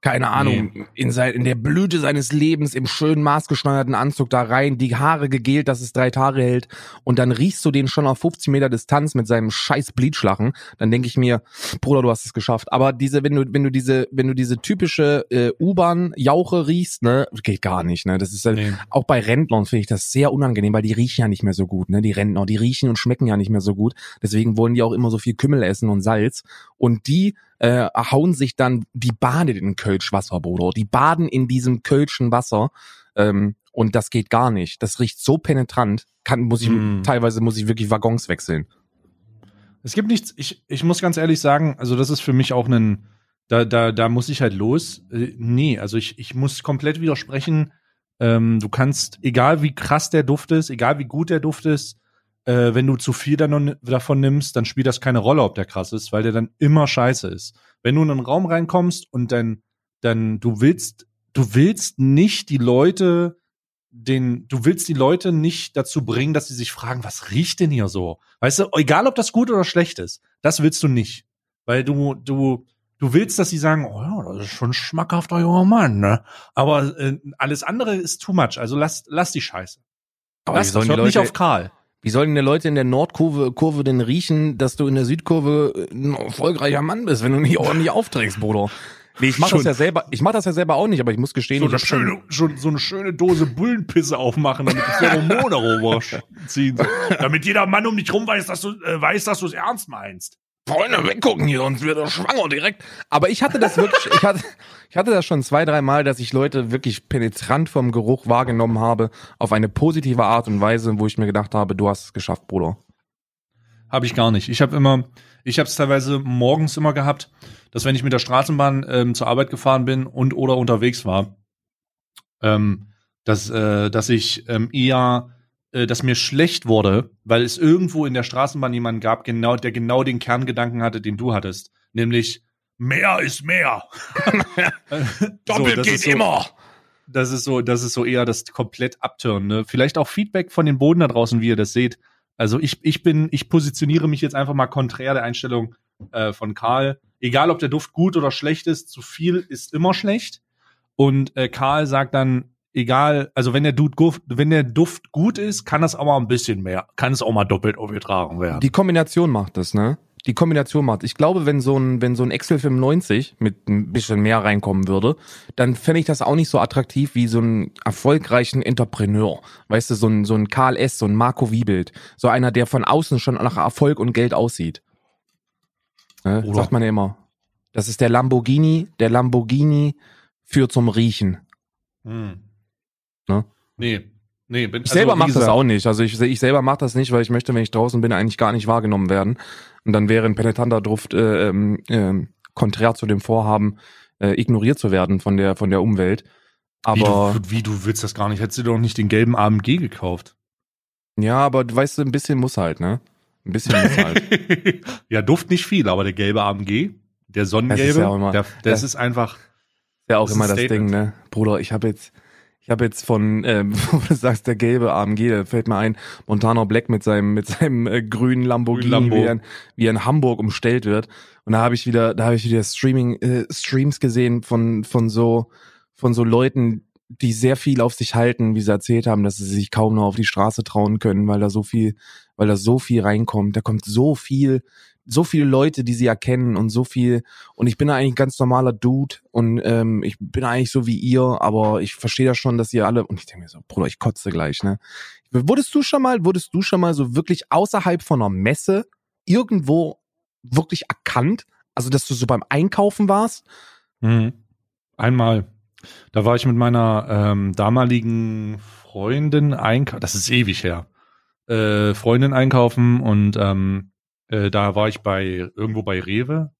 S1: keine Ahnung, in, sein, in der Blüte seines Lebens im schönen maßgeschneiderten Anzug da rein, die Haare gegelt, dass es drei Tage hält und dann riechst du den schon auf 50 Meter Distanz mit seinem scheiß Bleachlachen, dann denke ich mir, Bruder, du hast es geschafft. Aber diese, wenn du, wenn du diese, wenn du diese typische äh, U-Bahn-Jauche riechst, ne, geht gar nicht, ne. Das ist halt,
S2: Nee.
S1: auch bei Rentnern finde ich das sehr unangenehm, weil die riechen ja nicht mehr so gut, ne? Die Rentner, die riechen und schmecken ja nicht mehr so gut. Deswegen wollen die auch immer so viel Kümmel essen und Salz. Und die äh, hauen sich dann, die baden in Kölschwasser, Bruder. Die baden in diesem Kölschen Wasser. Ähm, und das geht gar nicht. Das riecht so penetrant. Kann, muss ich,
S2: Mm.
S1: teilweise muss ich wirklich Waggons wechseln.
S2: Es gibt nichts, ich, ich muss ganz ehrlich sagen, also das ist für mich auch ein, da, da, da muss ich halt los. Äh, nee, also ich, ich muss komplett widersprechen. Ähm, du kannst, egal wie krass der Duft ist, egal wie gut der Duft ist, äh, wenn du zu viel dann, davon nimmst, dann spielt das keine Rolle, ob der krass ist, weil der dann immer scheiße ist. Wenn du in einen Raum reinkommst und dann, dann du willst, du willst nicht die Leute, den, du willst die Leute nicht dazu bringen, dass sie sich fragen, was riecht denn hier so? Weißt du, egal ob das gut oder schlecht ist, das willst du nicht. Weil du, du, du willst, dass sie sagen, oh ja, das ist schon ein schmackhafter junger Mann, ne? Aber äh, alles andere ist too much. Also lass, lass die Scheiße.
S1: Aber
S2: lass, hört nicht
S1: Leute-
S2: auf Karl.
S1: Wie sollen die Leute in der Nordkurve Kurve denn riechen, dass du in der Südkurve ein erfolgreicher Mann bist, wenn du nicht ordentlich aufträgst, Bruder? Nee, ich mach das ja selber, ich mach das ja selber auch nicht, aber ich muss gestehen,
S2: So
S1: ich
S2: eine, schöne, schon, so eine schöne Dose Bullenpisse aufmachen, damit die Pheromone. So. Damit jeder Mann um dich rum weiß, dass du, äh, weiß, dass du es ernst meinst.
S1: Freunde, weggucken hier, sonst wird er schwanger direkt. Aber ich hatte das wirklich, ich hatte, ich hatte das schon zwei, drei Mal, dass ich Leute wirklich penetrant vom Geruch wahrgenommen habe, auf eine positive Art und Weise, wo ich mir gedacht habe, du hast es geschafft, Bruder.
S2: Habe ich gar nicht. Ich habe immer, ich habe es teilweise morgens immer gehabt, dass wenn ich mit der Straßenbahn ähm, zur Arbeit gefahren bin und oder unterwegs war, ähm, dass, äh, dass ich ähm, eher, dass mir schlecht wurde, weil es irgendwo in der Straßenbahn jemanden gab, genau, der genau den Kerngedanken hatte, den du hattest, nämlich mehr ist mehr.
S1: Doppelt
S2: das
S1: geht
S2: ist so,
S1: immer.
S2: Das ist so, das ist so eher das komplett Abturnen. Ne? Vielleicht auch Feedback von den Boden da draußen, wie ihr das seht. Also ich, ich bin, ich positioniere mich jetzt einfach mal konträr der Einstellung äh, von Karl. Egal, ob der Duft gut oder schlecht ist, zu viel ist immer schlecht. Und äh, Karl sagt dann, egal, also wenn der Duft, gut- wenn der Duft gut ist, kann das auch mal ein bisschen mehr, kann es auch mal doppelt aufgetragen werden.
S1: Die Kombination macht das, ne? Die Kombination macht. Ich glaube, wenn so ein, wenn so ein Excel 95 mit ein bisschen mehr reinkommen würde, dann fände ich das auch nicht so attraktiv wie so einen erfolgreichen Entrepreneur. Weißt du, so ein, so ein Karl S., so ein Marco Wiebelt. So einer, der von außen schon nach Erfolg und Geld aussieht. Ne? Sagt man ja immer. Das ist der Lamborghini, der Lamborghini führt zum Riechen.
S2: Hm.
S1: Ne?
S2: Nee. Nee, bin,
S1: Ich selber
S2: wie
S1: mache das auch nicht. Also ich, ich selber mache das nicht, weil ich möchte, wenn ich draußen bin, eigentlich gar nicht wahrgenommen werden. Und dann wäre ein penetranter Duft äh, ähm, konträr zu dem Vorhaben, äh, ignoriert zu werden von der von der Umwelt. Aber
S2: wie du, wie du willst das gar nicht? Hättest du doch nicht den gelben AMG gekauft?
S1: ja, aber du weißt, ein bisschen muss halt, ne? Ein bisschen muss halt.
S2: ja, Duft nicht viel, aber der gelbe AMG, der Sonnengelbe,
S1: Das ist ja immer-
S2: der, das
S1: Ja.
S2: ist einfach.
S1: Ja, auch
S2: Das
S1: immer das
S2: Statement.
S1: Ding, ne? Bruder, ich habe jetzt, ich habe jetzt von, ähm, wo du sagst, der gelbe AMG, da fällt mir ein, Montana Black mit seinem, mit seinem äh, grünen Lamborghini,
S2: Lambo.
S1: wie, er, in- wie er in Hamburg umstellt wird. Und da habe ich wieder, da habe ich wieder Streaming, äh, Streams gesehen von, von so, von so Leuten, die sehr viel auf sich halten, wie sie erzählt haben, dass sie sich kaum noch auf die Straße trauen können, weil da so viel, weil da so viel reinkommt. Da kommt so viel, so viele Leute, die sie erkennen und so viel. Und ich bin eigentlich ein ganz normaler Dude und ähm, ich bin eigentlich so wie ihr, aber ich verstehe das schon, dass ihr alle. Und ich denke mir so, Bruder, ich kotze gleich, ne? Wurdest du schon mal, wurdest du schon mal so wirklich außerhalb von einer Messe irgendwo wirklich erkannt? Also, dass du so beim Einkaufen warst?
S2: Mhm. Einmal, da war ich mit meiner ähm, damaligen Freundin einkaufen, das ist ewig her, äh, Freundin einkaufen und ähm, äh, da war ich bei irgendwo bei Rewe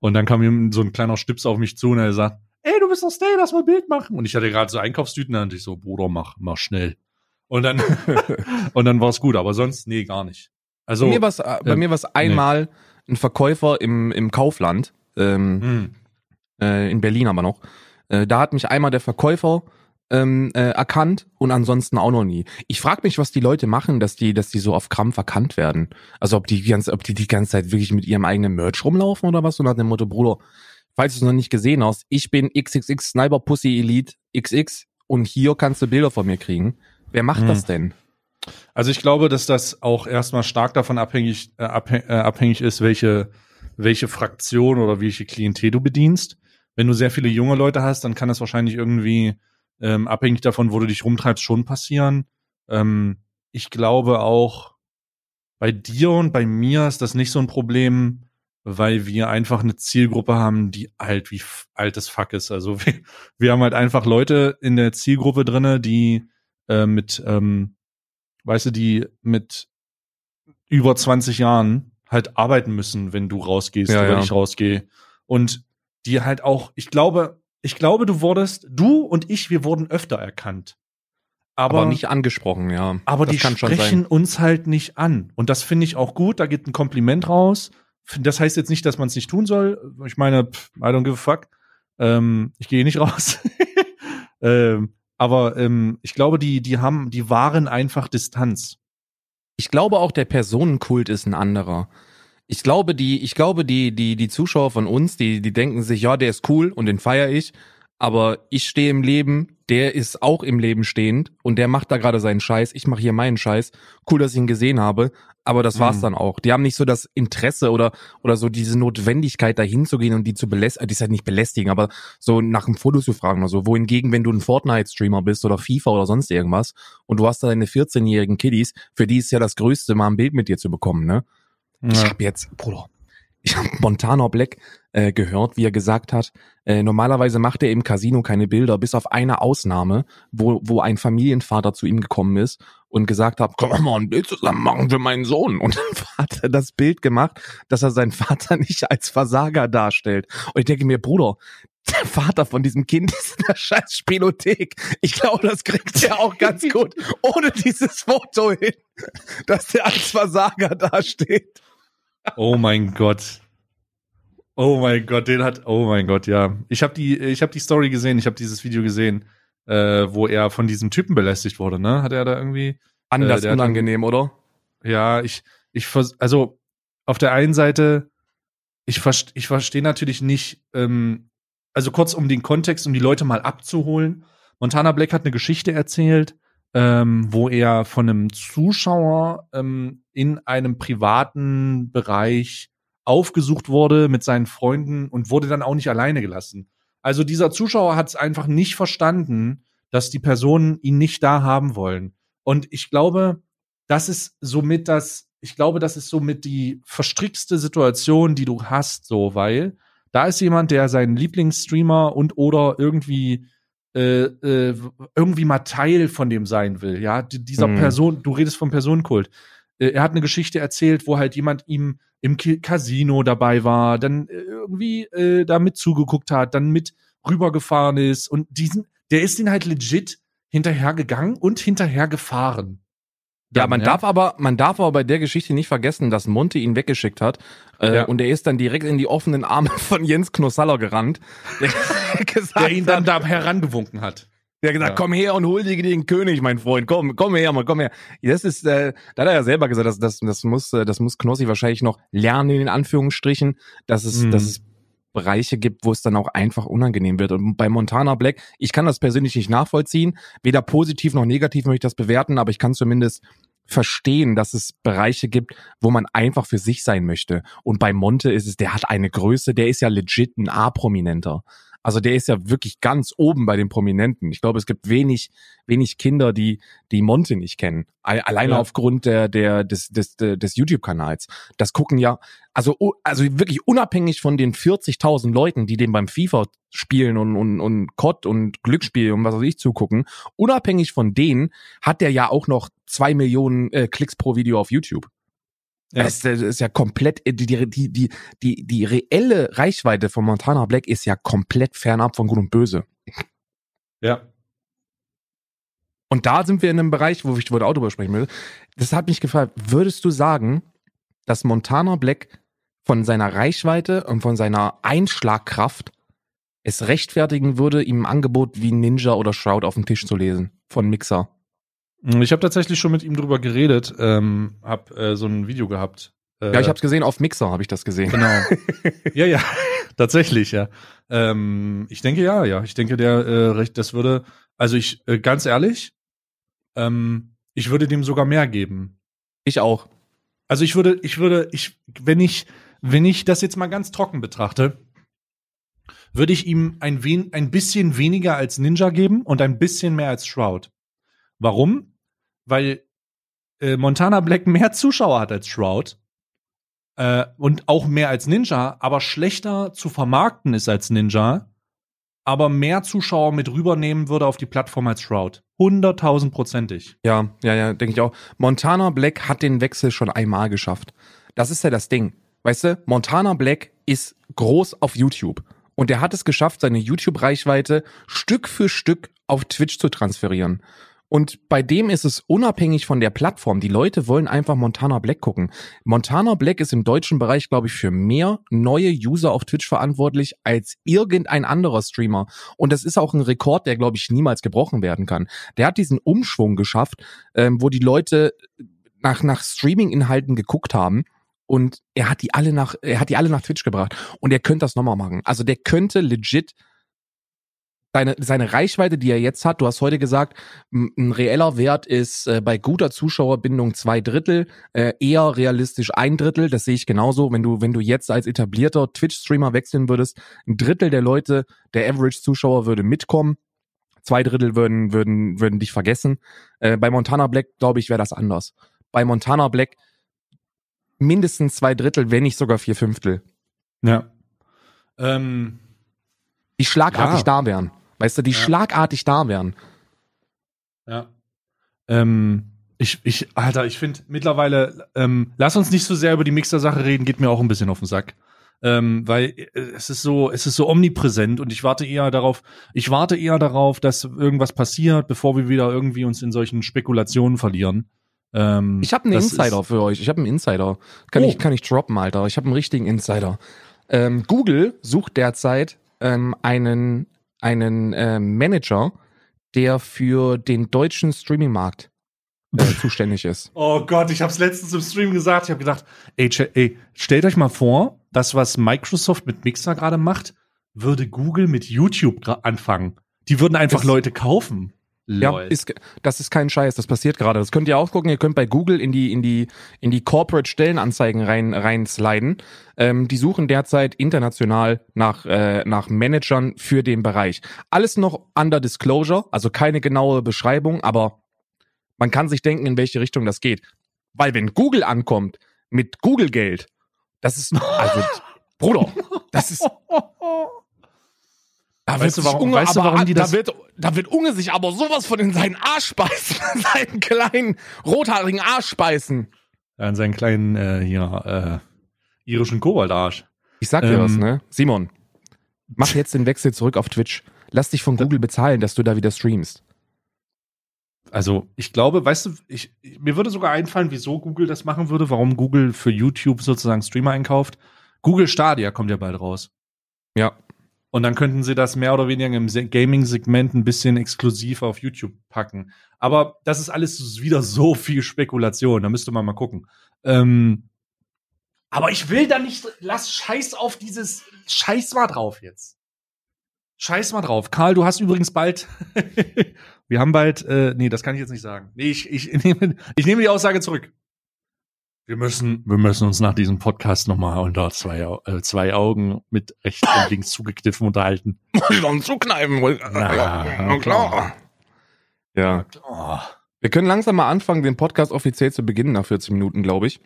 S2: und dann kam ihm so ein kleiner Stips auf mich zu und er sagt, ey, du bist doch Stay, lass mal ein Bild machen. Und ich hatte gerade so Einkaufstüten, dann dachte ich so, Bruder, mach, mach schnell. Und dann, und dann war es gut, aber sonst, nee, gar nicht. Also,
S1: bei mir war's, äh, bei
S2: ähm,
S1: mir war's einmal ein Verkäufer im, im Kaufland, ähm,
S2: hm,
S1: äh, in Berlin aber noch. Äh, da hat mich einmal der Verkäufer ähm, äh, erkannt und ansonsten auch noch nie. Ich frage mich, was die Leute machen, dass die, dass die so auf Krampf erkannt werden. Also ob die, die ganze, ob die die ganze Zeit wirklich mit ihrem eigenen Merch rumlaufen oder was und nach dem Motto, Bruder, falls du es noch nicht gesehen hast, ich bin XXX Sniper Pussy Elite XX und hier kannst du Bilder von mir kriegen. Wer macht
S2: Hm.
S1: das denn?
S2: Also ich glaube, dass das auch erstmal stark davon abhängig, äh, abhäng, äh, abhängig ist, welche, welche Fraktion oder welche Klientel du bedienst. Wenn du sehr viele junge Leute hast, dann kann das wahrscheinlich irgendwie ähm, abhängig davon, wo du dich rumtreibst, schon passieren. Ähm, ich glaube auch, bei dir und bei mir ist das nicht so ein Problem, weil wir einfach eine Zielgruppe haben, die alt wie altes Fuck ist. Also wir, wir haben halt einfach Leute in der Zielgruppe drinne, die äh, mit ähm, weißt du, die mit über 20 Jahren halt arbeiten müssen, wenn du rausgehst
S1: Ja,
S2: oder
S1: ja.
S2: ich rausgehe. Und die halt auch, ich glaube, ich glaube, du wurdest, du und ich, wir wurden öfter erkannt. Aber,
S1: Aber nicht angesprochen, ja.
S2: aber
S1: das
S2: die sprechen uns halt nicht an. Und das finde ich auch gut, da geht ein Kompliment raus. Das heißt jetzt nicht, dass man es nicht tun soll. Ich meine, pff, I don't give a fuck. Ähm, ich gehe nicht raus. ähm, aber ähm, ich glaube, die, die haben, die wahren einfach Distanz.
S1: Ich glaube auch der Personenkult ist ein anderer. Ich glaube, die, ich glaube, die, die, die Zuschauer von uns, die, die denken sich, ja, der ist cool und den feiere ich. Aber ich stehe im Leben, der ist auch im Leben stehend und der macht da gerade seinen Scheiß. Ich mache hier meinen Scheiß. Cool, dass ich ihn gesehen habe. Aber das war's
S2: Mhm.
S1: dann auch. Die haben nicht so das Interesse oder, oder so diese Notwendigkeit, dahin zu gehen und die zu belästigen, die ist halt nicht belästigen, aber so nach einem Foto zu fragen oder so. Wohingegen, wenn du ein Fortnite-Streamer bist oder FIFA oder sonst irgendwas und du hast da deine 14-jährigen Kiddies, für die ist ja das Größte, mal ein Bild mit dir zu bekommen, ne? Ich
S2: Ja.
S1: habe jetzt, Bruder, ich habe Montana Black äh, gehört, wie er gesagt hat, äh, normalerweise macht er im Casino keine Bilder, bis auf eine Ausnahme, wo, wo ein Familienvater zu ihm gekommen ist und gesagt hat, komm mal ein Bild zusammen machen für meinen Sohn. Und dann hat er das Bild gemacht, dass er seinen Vater nicht als Versager darstellt. Und ich denke mir, Bruder, der Vater von diesem Kind ist in der scheiß Spielothek. Ich glaube, das kriegt er auch ganz gut ohne dieses Foto hin, dass er als Versager dasteht.
S2: Oh mein Gott. Oh mein Gott, den hat. Oh mein Gott, ja. Ich habe die, ich habe die Story gesehen. Ich habe dieses Video gesehen, äh, wo er von diesem Typen belästigt wurde. Ne, hat er da irgendwie?
S1: Anders
S2: Äh, der hat
S1: unangenehm, oder?
S2: Ja, ich, ich vers also auf der einen Seite, ich verstehe, ich verstehe natürlich nicht. Ähm, also kurz um den Kontext, um die Leute mal abzuholen. Montana Black hat eine Geschichte erzählt, ähm, wo er von einem Zuschauer ähm, in einem privaten Bereich aufgesucht wurde mit seinen Freunden und wurde dann auch nicht alleine gelassen. Also dieser Zuschauer hat es einfach nicht verstanden, dass die Personen ihn nicht da haben wollen. Und ich glaube, das ist somit das, ich glaube, das ist somit die verstrickste Situation, die du hast, so, weil Da ist jemand, der seinen Lieblingsstreamer und oder irgendwie äh, äh, irgendwie mal Teil von dem sein will. Ja, D dieser
S1: Mhm.
S2: Person, du redest vom Personenkult. Äh, er hat eine Geschichte erzählt, wo halt jemand ihm im Ki Casino dabei war, dann äh, irgendwie äh, da mit zugeguckt hat, dann mit rübergefahren ist und diesen, der ist ihn halt legit hinterhergegangen und hinterhergefahren.
S1: Ja, man darf aber, man darf aber bei der Geschichte nicht vergessen, dass Monte ihn weggeschickt hat. Äh,
S2: Ja.
S1: Und er ist dann direkt in die offenen Arme von Jens Knossaller gerannt. Der,
S2: der ihn dann da herangewunken hat.
S1: der hat gesagt,
S2: Ja.
S1: komm her und hol dir den König, mein Freund. Komm, komm her, Mann, komm her. Das ist, äh, da hat er ja selber gesagt, das, das, das muss, äh, das muss Knossi wahrscheinlich noch lernen, in den Anführungsstrichen, dass es,
S2: Mhm.
S1: dass es Bereiche gibt, wo es dann auch einfach unangenehm wird. Und bei Montana Black, ich kann das persönlich nicht nachvollziehen. Weder positiv noch negativ möchte ich das bewerten, aber ich kann zumindest verstehen, dass es Bereiche gibt, wo man einfach für sich sein möchte. Und bei Monte ist es, der hat eine Größe, der ist ja legit ein A-Prominenter. Also der ist ja wirklich ganz oben bei den Prominenten. Ich glaube, es gibt wenig, wenig Kinder, die die Monte nicht kennen. Al- Alleine
S2: Ja.
S1: aufgrund der, der des, des, des YouTube-Kanals. Das gucken ja, also also wirklich unabhängig von den 40.000 Leuten, die dem beim FIFA spielen und und und COD und Glücksspiel und was weiß ich zugucken, unabhängig von denen hat der ja auch noch zwei Millionen äh, Klicks pro Video auf YouTube.
S2: Ja.
S1: Das, ist- das ist ja komplett, äh, die, die, die, die, die, reelle Reichweite von Montana Black ist ja komplett fernab von Gut und Böse.
S2: Ja.
S1: Und da sind wir in einem Bereich, wo ich ich auch drüber sprechen will. Das hat mich gefragt, würdest du sagen, dass Montana Black von seiner Reichweite und von seiner Einschlagkraft es rechtfertigen würde, ihm ein Angebot wie Ninja oder Shroud auf den Tisch zu lesen von Mixer?
S2: Ich habe tatsächlich schon mit ihm drüber geredet, ähm, hab äh, so ein Video gehabt. Äh,
S1: Ja, ich habe es gesehen, auf Mixer habe ich das gesehen.
S2: Genau. ja, ja, tatsächlich, ja. Ähm, ich denke ja, ja. Ich denke, der äh, recht, das würde, also ich, äh, ganz ehrlich, ähm, ich würde dem sogar mehr geben.
S1: Ich auch.
S2: Also ich würde, ich würde, ich, wenn ich, wenn ich das jetzt mal ganz trocken betrachte, würde ich ihm ein, wen, ein bisschen weniger als Ninja geben und ein bisschen mehr als Shroud. Warum? Weil äh, Montana Black mehr Zuschauer hat als Shroud äh, und auch mehr als Ninja, aber schlechter zu vermarkten ist als Ninja, aber mehr Zuschauer mit rübernehmen würde auf die Plattform als Shroud. Hunderttausendprozentig.
S1: Ja, ja, ja, denke ich auch. Montana Black hat den Wechsel schon einmal geschafft. Das ist ja das Ding. Weißt du, Montana Black ist groß auf YouTube. Und er hat es geschafft, seine YouTube-Reichweite Stück für Stück auf Twitch zu transferieren. Und bei dem ist es unabhängig von der Plattform. Die Leute wollen einfach Montana Black gucken. Montana Black ist im deutschen Bereich, glaube ich, für mehr neue User auf Twitch verantwortlich als irgendein anderer Streamer. Und das ist auch ein Rekord, der, glaube ich, niemals gebrochen werden kann. Der hat diesen Umschwung geschafft, ähm, wo die Leute nach, nach Streaming-Inhalten geguckt haben. Und er hat die alle nach, er hat die alle nach Twitch gebracht. Und er könnte das nochmal machen. Also der könnte legit seine, seine Reichweite, die er jetzt hat, du hast heute gesagt, ein reeller Wert ist äh, bei guter Zuschauerbindung zwei Drittel, äh, eher realistisch ein Drittel. Das sehe ich genauso. Wenn du, wenn du jetzt als etablierter Twitch-Streamer wechseln würdest, ein Drittel der Leute, der Average-Zuschauer würde mitkommen. Zwei Drittel würden, würden, würden dich vergessen. Äh, bei Montana Black, glaube ich, wäre das anders. Bei Montana Black mindestens zwei Drittel, wenn nicht sogar vier Fünftel,
S2: Ja. Ähm,
S1: die schlagartig
S2: Ja.
S1: da wären. Weißt du, die
S2: Ja.
S1: schlagartig da wären.
S2: Ja. Ähm, ich, ich, Alter, ich finde mittlerweile, ähm, lass uns nicht so sehr über die Mixer-Sache reden, geht mir auch ein bisschen auf den Sack. Ähm, weil äh, es ist so, es ist so omnipräsent und ich warte eher darauf, ich warte eher darauf, dass irgendwas passiert, bevor wir wieder irgendwie uns in solchen Spekulationen verlieren. Ähm,
S1: Ich habe einen Insider für euch. Ich habe einen Insider. Kann
S2: Oh.
S1: ich kann ich droppen, Alter. Ich habe einen richtigen Insider. Ähm, Google sucht derzeit ähm, einen einen ähm, Manager, der für den deutschen Streaming-Markt äh, zuständig ist.
S2: Oh Gott, ich hab's letztens im Stream gesagt. Ich habe gedacht, ey, ey, stellt euch mal vor, das, was Microsoft mit Mixer gerade macht, würde Google mit YouTube anfangen. Die würden einfach
S1: Ist-
S2: Leute kaufen.
S1: Ja, ist, das ist kein Scheiß, das passiert gerade. Das könnt ihr auch gucken. Ihr könnt bei Google in die, in die, in die Corporate Stellenanzeigen rein, rein sliden. Ähm, die suchen derzeit international nach, äh, nach Managern für den Bereich. Alles noch under disclosure, also keine genaue Beschreibung, aber man kann sich denken, in welche Richtung das geht. Weil wenn Google ankommt mit Google Geld, das ist, also, Bruder, das ist. Da
S2: Weißt
S1: wird
S2: du, warum-
S1: sich Unge,
S2: weißt du,
S1: aber,
S2: warum die
S1: da
S2: das-
S1: wird, da wird Unge sich aber sowas von in seinen Arsch speisen, seinen kleinen rothaarigen Arsch speisen.
S2: An seinen kleinen, äh, hier, äh, irischen Kobaldarsch.
S1: Ich sag dir
S2: Ähm.
S1: was, ne? Simon, mach jetzt den Wechsel zurück auf Twitch. Lass dich von Google bezahlen, dass du da wieder streamst.
S2: Also, ich glaube, weißt du, ich- mir würde sogar einfallen, wieso Google das machen würde, warum Google für YouTube sozusagen Streamer einkauft. Google Stadia kommt ja bald raus.
S1: Ja.
S2: Und dann könnten sie das mehr oder weniger im Se- Gaming-Segment ein bisschen exklusiv auf YouTube packen. Aber das ist alles wieder so viel Spekulation. Da müsste man mal gucken. Ähm, aber ich will da nicht. Lass Scheiß auf dieses. Scheiß mal drauf jetzt. Scheiß mal drauf. Karl, du hast übrigens bald. wir haben bald. Äh, nee, das kann ich jetzt nicht sagen. Nee, ich, ich, nehme, ich nehme die Aussage zurück. Wir müssen, wir müssen uns nach diesem Podcast nochmal unter zwei, äh, zwei Augen mit rechts und links zugekniffen unterhalten.
S1: Dann zukneifen.
S2: Na,
S1: Na klar. Ja. Wir können langsam mal anfangen, den Podcast offiziell zu beginnen nach 40 Minuten, glaube ich.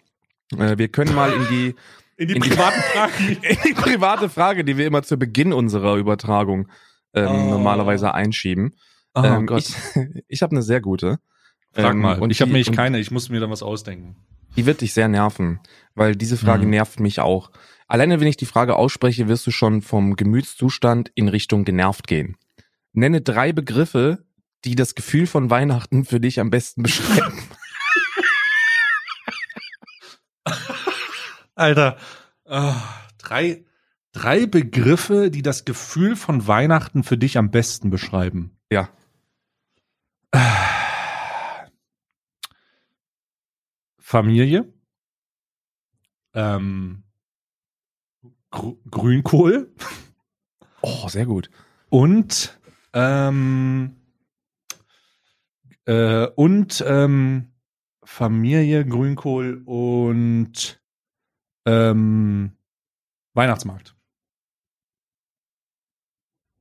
S1: Äh, wir können mal in die,
S2: In die
S1: In die-
S2: privaten Fragen.
S1: in die private Frage, die wir immer zu Beginn unserer Übertragung ähm,
S2: Oh.
S1: normalerweise einschieben.
S2: Oh
S1: ähm,
S2: Gott.
S1: Ich, ich habe eine sehr gute.
S2: Frag
S1: Ähm,
S2: mal.
S1: und
S2: ich habe nämlich keine. Ich muss mir da was ausdenken.
S1: Die wird dich sehr nerven, weil diese Frage
S2: Mhm.
S1: nervt mich auch. Alleine wenn ich die Frage ausspreche, wirst du schon vom Gemütszustand in Richtung genervt gehen. Nenne drei Begriffe, die das Gefühl von Weihnachten für dich am besten beschreiben.
S2: Alter, ah, drei, drei Begriffe, die das Gefühl von Weihnachten für dich am besten beschreiben.
S1: Ja.
S2: Familie, ähm, Gr Grünkohl
S1: Oh, sehr gut.
S2: und ähm, äh, und ähm, Familie, Grünkohl und ähm, Weihnachtsmarkt.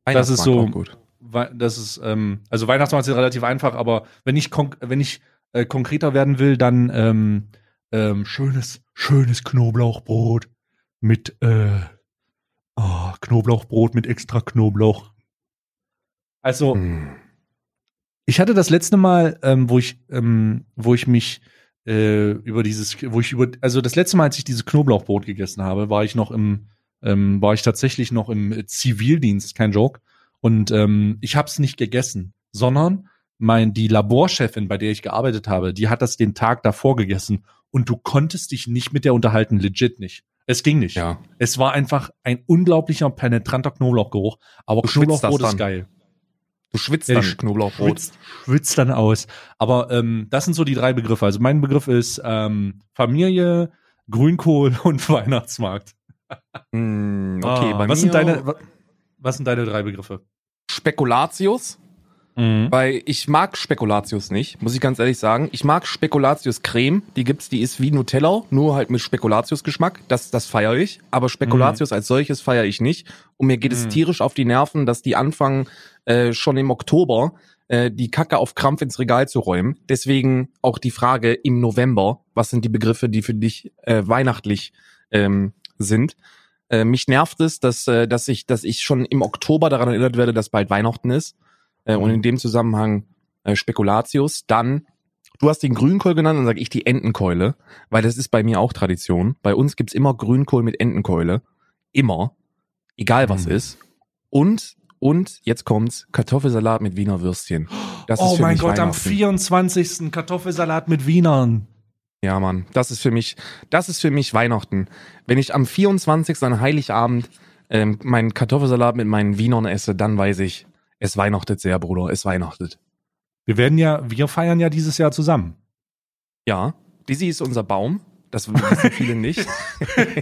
S2: Das ist
S1: Weihnachtsmarkt
S2: so- Das ist, ähm, also Weihnachtsmarkt ist relativ einfach, aber wenn ich, wenn ich äh, konkreter werden will, dann ähm, ähm, schönes, schönes Knoblauchbrot mit äh, oh, Knoblauchbrot mit extra Knoblauch. Also,
S1: Hm.
S2: ich hatte das letzte Mal, ähm, wo ich, ähm, wo ich mich äh, über dieses, wo ich über, also das letzte Mal, als ich dieses Knoblauchbrot gegessen habe, war ich noch im, ähm, war ich tatsächlich noch im Zivildienst, kein Joke. Und ähm, ich habe es nicht gegessen, sondern mein die Laborchefin, bei der ich gearbeitet habe, die hat das den Tag davor gegessen und du konntest dich nicht mit der unterhalten, legit nicht. Es ging nicht.
S1: Ja.
S2: Es war einfach ein unglaublicher penetranter Knoblauchgeruch, aber
S1: Du
S2: Knoblauchbrot ist
S1: dann.
S2: geil.
S1: Du schwitzt
S2: Ja,
S1: dann Knoblauchbrot.
S2: Schwitzt, schwitzt dann aus. Aber ähm, das sind so die drei Begriffe. Also mein Begriff ist ähm, Familie, Grünkohl und Weihnachtsmarkt.
S1: Hm, okay,
S2: Ah,
S1: bei
S2: was
S1: mir
S2: sind deine wa- was sind deine drei Begriffe?
S1: Spekulatius, weil ich mag Spekulatius nicht, muss ich ganz ehrlich sagen. Ich mag Spekulatius Creme, die gibt's, die ist wie Nutella, nur halt mit Spekulatius Geschmack. Das, das feiere ich. Aber Spekulatius als solches feiere ich nicht. Und mir geht es
S2: Mhm.
S1: tierisch auf die Nerven, dass die anfangen, äh, schon im Oktober äh, die Kacke auf Krampf ins Regal zu räumen. Deswegen auch die Frage im November, was sind die Begriffe, die für dich äh, weihnachtlich ähm, sind? Äh, mich nervt es, dass, äh, dass ich, dass ich schon im Oktober daran erinnert werde, dass bald Weihnachten ist. Äh, Und in dem Zusammenhang äh, Spekulatius. Dann, du hast den Grünkohl genannt, dann sage ich die Entenkeule, weil das ist bei mir auch Tradition. Bei uns gibt's immer Grünkohl mit Entenkeule. Immer. Egal was
S2: Mhm.
S1: ist. Und, und, jetzt kommt's, Kartoffelsalat mit Wiener Würstchen. Das ist
S2: oh mein Gott, am
S1: Weihnachten.
S2: 24. Kartoffelsalat mit Wienern.
S1: Ja, Mann, das ist für mich, das ist für mich Weihnachten. Wenn ich am 24. an Heiligabend ähm, meinen Kartoffelsalat mit meinen Wienern esse, dann weiß ich, es weihnachtet sehr, Bruder, es weihnachtet.
S2: Wir werden ja, wir feiern ja dieses Jahr zusammen.
S1: Ja, Dizzy ist unser Baum. Das wissen viele nicht.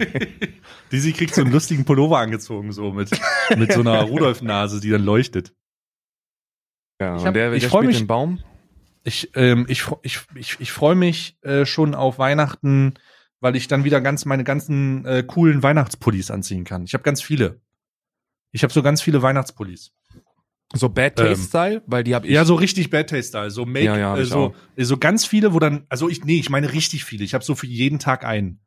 S2: Dizzy kriegt so einen lustigen Pullover angezogen, so mit, mit so einer Rudolf-Nase, die dann leuchtet.
S1: Ja,
S2: Ich
S1: und
S2: hab-
S1: der,
S2: ich
S1: der
S2: freu
S1: spielt
S2: mich-
S1: den Baum.
S2: Ich, ähm, ich, ich, ich, ich freue mich äh, schon auf Weihnachten, weil ich dann wieder ganz meine ganzen äh, coolen Weihnachtspullis anziehen kann. Ich habe ganz viele. Ich habe so ganz viele Weihnachtspullis.
S1: So Bad
S2: Ähm,
S1: Taste Style, weil die habe ich.
S2: Ja, so richtig Bad Taste Style, so Make,
S1: Ja, ja,
S2: äh, so, äh, so ganz viele, wo dann, also ich, nee, ich meine richtig viele. Ich habe so für jeden Tag einen.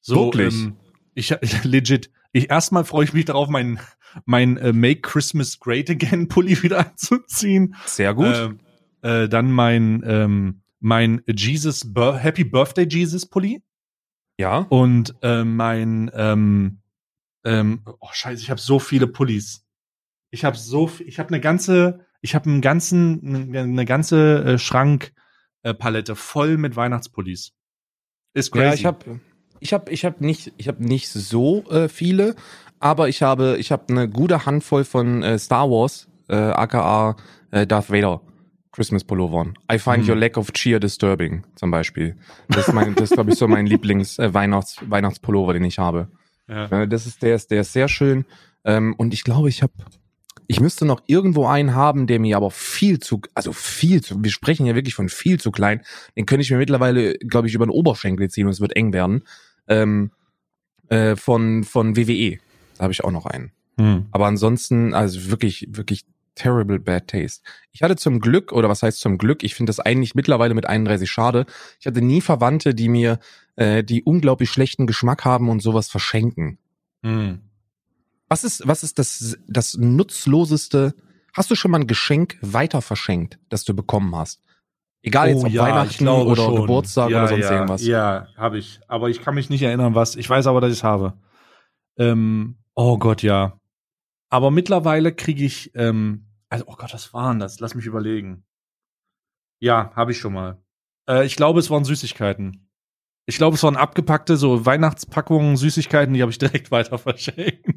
S2: So,
S1: Wirklich?
S2: Ähm, ich legit. Ich erstmal freue ich mich darauf, mein mein äh, Make Christmas Great Again Pulli wieder anzuziehen.
S1: Sehr gut.
S2: Ähm, äh, dann mein ähm, mein Jesus Bir Happy Birthday Jesus Pulli
S1: ja.
S2: und äh, mein ähm, ähm, oh Scheiße, ich habe so viele Pullis. Ich habe so ich habe eine ganze ich habe einen ganzen eine, eine ganze äh, Schrank äh, voll mit Weihnachtspullis. Ist crazy.
S1: Ja, ich habe ich hab, ich hab nicht ich hab nicht so äh, viele, aber ich habe ich habe eine gute Handvoll von äh, Star Wars äh, aka äh, Darth Vader Christmas Pullovern. I find
S2: Hm.
S1: your lack of cheer disturbing zum Beispiel. Das ist mein das glaube ich so mein Lieblings äh, Weihnachts Weihnachtspullover, den ich habe.
S2: ja.
S1: Äh, das ist der ist der ist sehr schön ähm, und ich glaube, ich habe ich müsste noch irgendwo einen haben, der mir aber viel zu, also viel zu, wir sprechen ja wirklich von viel zu klein. Den könnte ich mir mittlerweile, glaube ich, über den Oberschenkel ziehen und es wird eng werden. Ähm, äh, von, von WWE. Da habe ich auch noch einen.
S2: Hm.
S1: Aber ansonsten, also wirklich, wirklich terrible bad taste. Ich hatte zum Glück, oder was heißt zum Glück, ich finde das eigentlich mittlerweile mit 31 schade. Ich hatte nie Verwandte, die mir, äh, die unglaublich schlechten Geschmack haben und sowas verschenken.
S2: Hm.
S1: Was ist, was ist das, das nutzloseste? Hast du schon mal ein Geschenk weiter verschenkt, das du bekommen hast? Egal jetzt
S2: Oh
S1: ob
S2: ja,
S1: Weihnachten oder
S2: schon.
S1: Geburtstag
S2: ja,
S1: oder sonst
S2: ja,
S1: irgendwas.
S2: Ja, habe ich. Aber ich kann mich nicht erinnern, was. Ich weiß aber, dass ich es habe. Ähm, oh Gott, ja. Aber mittlerweile kriege ich, ähm, also, oh Gott, was waren das? Lass mich überlegen. Ja, habe ich schon mal. Äh, ich glaube, es waren Süßigkeiten. Ich glaube, es waren abgepackte so Weihnachtspackungen Süßigkeiten, die habe ich direkt weiter verschenkt.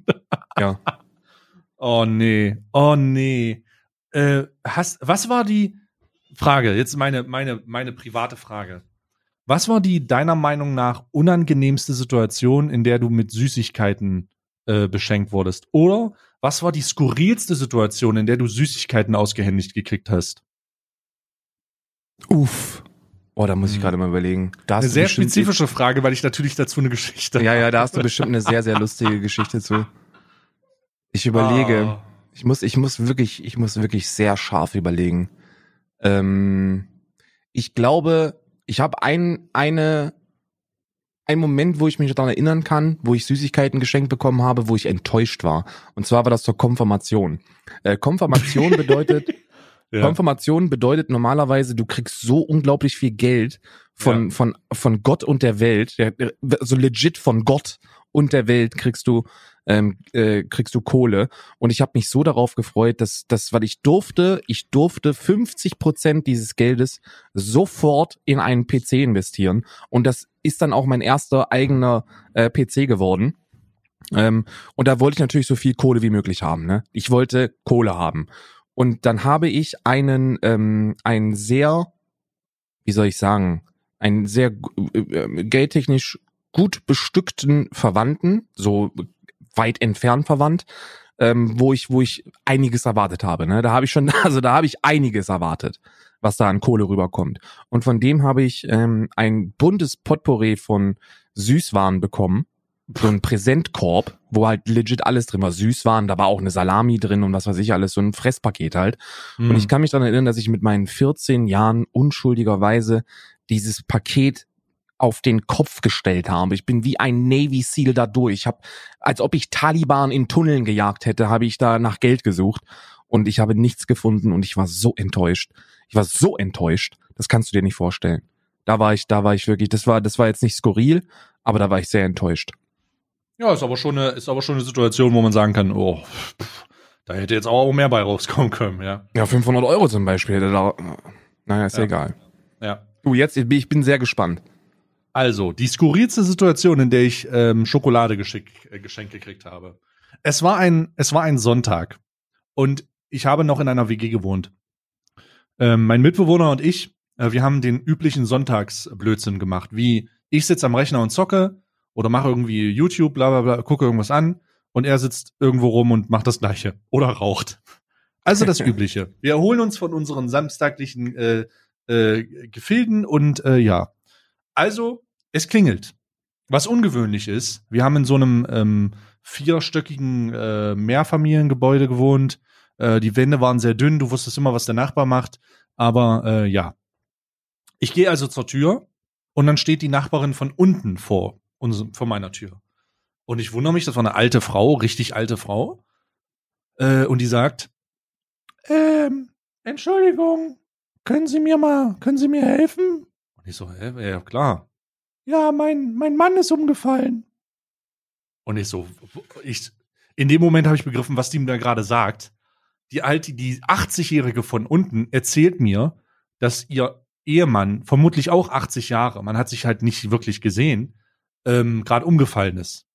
S1: Ja.
S2: Oh nee, oh nee. Äh, hast, was war die Frage? Jetzt meine, meine, meine private Frage. Was war die deiner Meinung nach unangenehmste Situation, in der du mit Süßigkeiten äh, beschenkt wurdest? Oder was war die skurrilste Situation, in der du Süßigkeiten ausgehändigt gekriegt hast?
S1: Uff. Oh, da muss ich
S2: Hm.
S1: gerade mal überlegen. Da
S2: Eine sehr spezifische Frage, weil ich natürlich dazu eine Geschichte
S1: Ja, ja, da hast du bestimmt eine sehr, sehr lustige Geschichte zu. Ich überlege.
S2: Ah.
S1: Ich muss, ich muss wirklich, ich muss wirklich sehr scharf überlegen. Ähm, ich glaube, ich habe ein, eine, einen Moment, wo ich mich daran erinnern kann, wo ich Süßigkeiten geschenkt bekommen habe, wo ich enttäuscht war. Und zwar war das zur Konfirmation. Äh, Konfirmation bedeutet,
S2: Ja.
S1: Konfirmation bedeutet normalerweise, du kriegst so unglaublich viel Geld von, von, von Gott und der Welt, ja, so legit von Gott und der Welt kriegst du, ähm, äh, kriegst du Kohle. Und ich habe mich so darauf gefreut, dass, dass, weil ich durfte, ich durfte 50 Prozent dieses Geldes sofort in einen PC investieren. Und das ist dann auch mein erster eigener äh, PC geworden. Ähm, und da wollte ich natürlich so viel Kohle wie möglich haben. Ne? Ich wollte Kohle haben. Und dann habe ich einen, ähm, einen sehr, wie soll ich sagen, einen sehr äh, äh, geldtechnisch gut bestückten Verwandten, so weit entfernt verwandt, ähm, wo ich, wo ich einiges erwartet habe. Ne? Da habe ich schon, also da habe ich einiges erwartet, was da an Kohle rüberkommt. Und von dem habe ich ähm, ein buntes Potpourri von Süßwaren bekommen. So ein Präsentkorb, wo halt legit alles drin war. Süßwaren, da war auch eine Salami drin und was weiß ich alles, so ein Fresspaket halt.
S2: Hm.
S1: Und ich kann mich daran erinnern, dass ich mit meinen 14 Jahren unschuldigerweise dieses Paket auf den Kopf gestellt habe. Ich bin wie ein Navy Seal da durch. Ich habe, als ob ich Taliban in Tunneln gejagt hätte, habe ich da nach Geld gesucht und ich habe nichts gefunden und ich war so enttäuscht. Ich war so enttäuscht. Das kannst du dir nicht vorstellen. Da war ich, da war ich wirklich, das war, das war jetzt nicht skurril, aber da war ich sehr enttäuscht.
S2: Ja, ist aber schon eine, ist aber schon eine Situation, wo man sagen kann, oh, pff, da hätte jetzt auch mehr bei rauskommen können, ja.
S1: Ja, 500 Euro zum Beispiel. Da, naja, ist
S2: Ja.
S1: egal.
S2: Ja.
S1: Du, jetzt, ich bin sehr gespannt.
S2: Also, die skurrilste Situation, in der ich ähm, Schokolade geschick, äh, geschenkt gekriegt habe. Es war ein, es war ein Sonntag und ich habe noch in einer WG gewohnt. Ähm, mein Mitbewohner und ich, äh, wir haben den üblichen Sonntagsblödsinn gemacht, wie ich sitze am Rechner und zocke oder mache irgendwie YouTube, bla bla bla, gucke irgendwas an und er sitzt irgendwo rum und macht das Gleiche oder raucht. Also das Übliche. Wir erholen uns von unseren samstaglichen äh, äh, Gefilden und äh, ja. Also, es klingelt. Was ungewöhnlich ist, wir haben in so einem ähm, vierstöckigen äh, Mehrfamiliengebäude gewohnt. Äh, die Wände waren sehr dünn, du wusstest immer, was der Nachbar macht. Aber äh, ja. Ich gehe also zur Tür und dann steht die Nachbarin von unten vor, uns, vor meiner Tür. Und ich wundere mich, das war eine alte Frau, richtig alte Frau. Äh, und die sagt, ähm, Entschuldigung, können Sie mir mal, können Sie mir helfen? Und ich so, hä, ja klar. Ja, mein, mein Mann ist umgefallen. Und ich so, ich, in dem Moment habe ich begriffen, was die mir da gerade sagt. Die alte, die 80-Jährige von unten erzählt mir, dass ihr Ehemann, vermutlich auch 80 Jahre, man hat sich halt nicht wirklich gesehen, ähm, gerade umgefallen ist.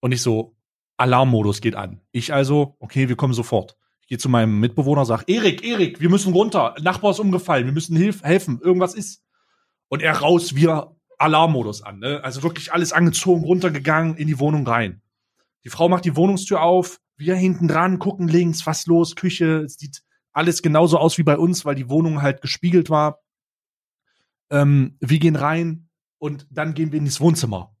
S2: Und ich so, Alarmmodus geht an. Ich also, okay, wir kommen sofort. Ich gehe zu meinem Mitbewohner, sag, Erik, Erik, wir müssen runter. Nachbar ist umgefallen, wir müssen hilf helfen, irgendwas ist. Und er raus, wir Alarmmodus an. Ne? Also wirklich alles angezogen, runtergegangen, in die Wohnung rein. Die Frau macht die Wohnungstür auf, wir hinten dran, gucken links, was los, Küche, sieht alles genauso aus wie bei uns, weil die Wohnung halt gespiegelt war. Ähm, wir gehen rein und dann gehen wir in das Wohnzimmer.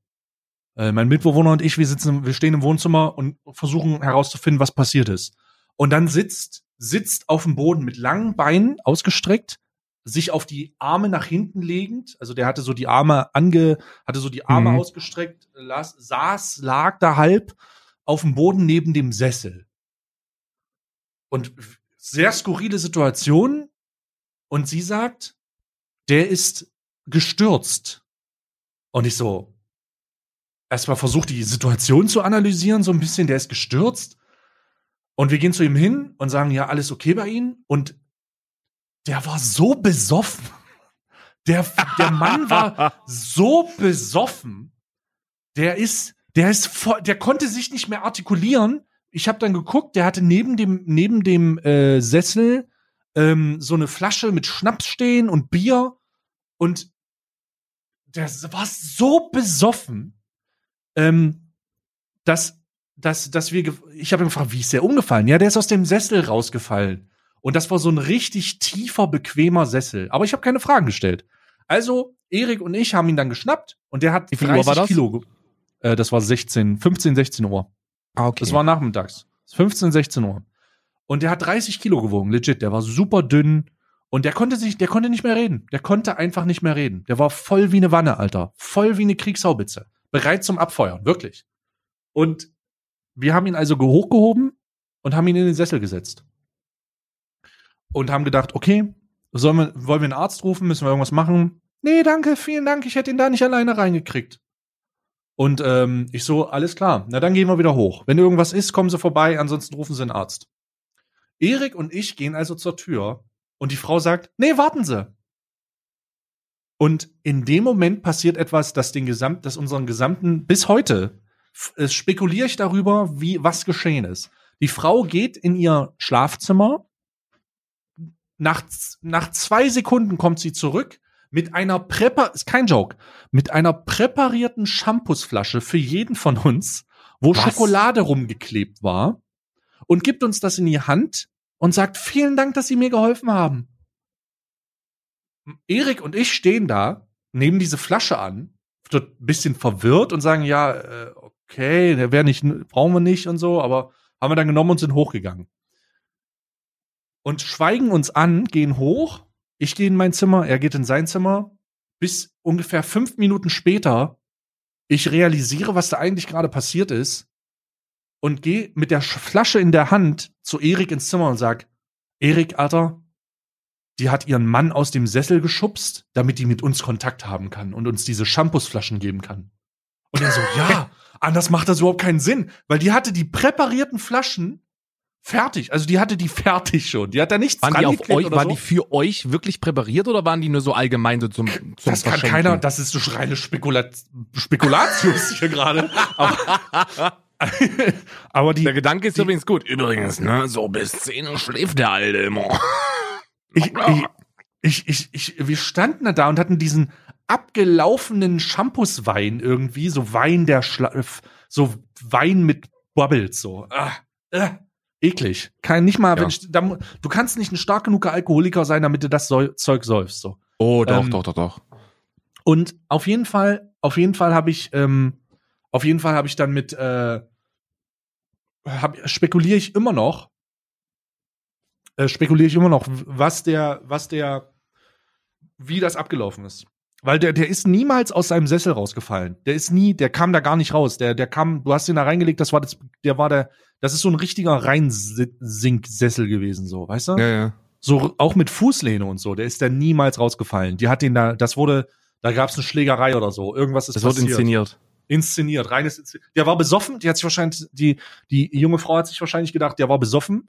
S2: Äh, mein Mitbewohner und ich, wir sitzen, wir stehen im Wohnzimmer und versuchen herauszufinden, was passiert ist. Und dann sitzt, sitzt auf dem Boden mit langen Beinen ausgestreckt, sich auf die Arme nach hinten legend, also der hatte so die Arme ange, hatte so die Arme mhm. ausgestreckt, las, saß, lag da halb auf dem Boden neben dem Sessel. Und sehr skurrile Situation. Und sie sagt, der ist gestürzt. Und ich so, erstmal versucht die Situation zu analysieren, so ein bisschen, der ist gestürzt. Und wir gehen zu ihm hin und sagen, ja, alles okay bei ihm. Und der war so besoffen. Der, der Mann war so besoffen. Der ist, der ist voll, der konnte sich nicht mehr artikulieren ich habe dann geguckt, der hatte neben dem neben dem äh, Sessel ähm, so eine Flasche mit Schnaps stehen und Bier und der war so besoffen, ähm, dass dass dass wir ich habe ihn gefragt, wie ist der umgefallen? Ja, der ist aus dem Sessel rausgefallen und das war so ein richtig tiefer bequemer Sessel. Aber ich habe keine Fragen gestellt. Also Erik und ich haben ihn dann geschnappt und der hat
S1: wie viel Uhr war das?
S2: Kilo. Äh, das war 16, 15, 16 Uhr. Ah, okay. Das war nachmittags. 15, 16 Uhr. Und der hat 30 Kilo gewogen, legit. Der war super dünn. Und der konnte sich, der konnte nicht mehr reden. Der konnte einfach nicht mehr reden. Der war voll wie eine Wanne, Alter. Voll wie eine Kriegshaubitze. Bereit zum Abfeuern, wirklich. Und wir haben ihn also hochgehoben und haben ihn in den Sessel gesetzt. Und haben gedacht, okay, sollen wir, wollen wir einen Arzt rufen? Müssen wir irgendwas machen? Nee, danke, vielen Dank. Ich hätte ihn da nicht alleine reingekriegt. Und ähm, ich so, alles klar, na dann gehen wir wieder hoch. Wenn irgendwas ist, kommen Sie vorbei, ansonsten rufen Sie einen Arzt. Erik und ich gehen also zur Tür und die Frau sagt, nee, warten Sie. Und in dem Moment passiert etwas, das den Gesamt, das unseren gesamten, bis heute, äh, spekuliere ich darüber, wie, was geschehen ist. Die Frau geht in ihr Schlafzimmer. Nach, nach zwei Sekunden kommt sie zurück mit einer Präpar ist kein Joke, mit einer präparierten Shampoosflasche für jeden von uns, wo Was? Schokolade rumgeklebt war und gibt uns das in die Hand und sagt vielen Dank, dass Sie mir geholfen haben. Erik und ich stehen da, nehmen diese Flasche an, ein bisschen verwirrt und sagen ja, äh, okay, der wäre nicht brauchen wir nicht und so, aber haben wir dann genommen und sind hochgegangen. Und schweigen uns an, gehen hoch ich gehe in mein Zimmer, er geht in sein Zimmer. Bis ungefähr fünf Minuten später ich realisiere, was da eigentlich gerade passiert ist und gehe mit der Flasche in der Hand zu Erik ins Zimmer und sag, Erik, Alter, die hat ihren Mann aus dem Sessel geschubst, damit die mit uns Kontakt haben kann und uns diese Shampoosflaschen geben kann. Und er so, ja, anders macht das überhaupt keinen Sinn, weil die hatte die präparierten Flaschen fertig. Also die hatte die fertig schon. Die hat da nichts
S1: waren die auf euch, Waren so. die für euch wirklich präpariert oder waren die nur so allgemein so zum, zum
S2: Das kann keiner, das ist so reine Spekulat Spekulatius hier gerade. Aber,
S1: aber die. Der Gedanke ist die, übrigens gut. Übrigens, ne, so bis 10 Uhr schläft der Alte immer.
S2: ich, ich, ich, ich, ich, wir standen da und hatten diesen abgelaufenen Shampooswein irgendwie, so Wein der Schla so Wein mit Bubbles, so. Ah, ah eklig. Kein, nicht mal, ja. wenn ich, da, du kannst nicht ein stark genuger Alkoholiker sein, damit du das Zeug säufst, so.
S1: Oh, doch, ähm, doch, doch, doch.
S2: Und auf jeden Fall, auf jeden Fall habe ich, ähm, auf jeden Fall habe ich dann mit, äh, spekuliere ich immer noch, äh, spekuliere ich immer noch, was der, was der, wie das abgelaufen ist. Weil der, der ist niemals aus seinem Sessel rausgefallen. Der ist nie, der kam da gar nicht raus. Der, der kam, du hast ihn da reingelegt, das war das, der war der, das ist so ein richtiger Reinsinksessel gewesen, so, weißt du?
S1: Ja, ja.
S2: So, auch mit Fußlehne und so, der ist da niemals rausgefallen. Die hat ihn da, das wurde, da gab es eine Schlägerei oder so. Irgendwas ist
S1: Das wird
S2: passiert.
S1: inszeniert.
S2: Inszeniert, reines Inszeniert. Der war besoffen, die hat sich wahrscheinlich, die, die junge Frau hat sich wahrscheinlich gedacht, der war besoffen.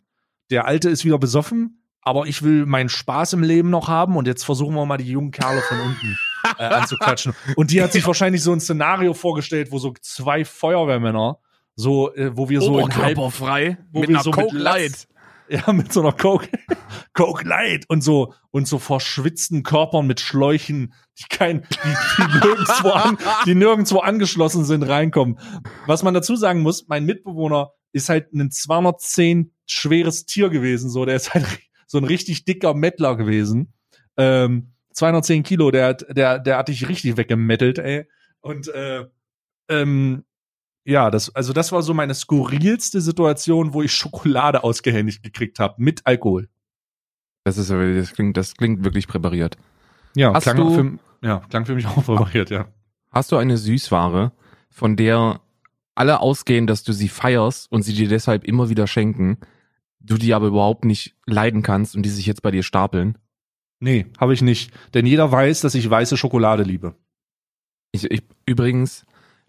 S2: Der Alte ist wieder besoffen, aber ich will meinen Spaß im Leben noch haben und jetzt versuchen wir mal die jungen Kerle von unten äh, anzuquatschen. Und die hat sich wahrscheinlich so ein Szenario vorgestellt, wo so zwei Feuerwehrmänner, so, äh, wo wir so in halb,
S1: frei
S2: wo wir so mit Latz- ja, mit so einer Coke, Coke Light und so, und so verschwitzten Körpern mit Schläuchen, die kein, die, die nirgendwo an, die nirgendwo angeschlossen sind, reinkommen. Was man dazu sagen muss, mein Mitbewohner ist halt ein 210 schweres Tier gewesen, so, der ist halt so ein richtig dicker Mettler gewesen. Ähm, 210 Kilo, der, hat- der, der hat dich richtig weggemettelt, ey. Und, äh, ähm, ja, das, also das war so meine skurrilste Situation, wo ich Schokolade ausgehändigt gekriegt habe mit Alkohol.
S1: Das ist das klingt, das klingt wirklich präpariert.
S2: Ja,
S1: Hast
S2: klang
S1: du-
S2: für, ja, klang für mich auch präpariert, ja.
S1: Hast du eine Süßware, von der alle ausgehen, dass du sie feierst und sie dir deshalb immer wieder schenken, du die aber überhaupt nicht leiden kannst und die sich jetzt bei dir stapeln?
S2: Nee, habe ich nicht. Denn jeder weiß, dass ich weiße Schokolade liebe.
S1: Ich, ich, übrigens,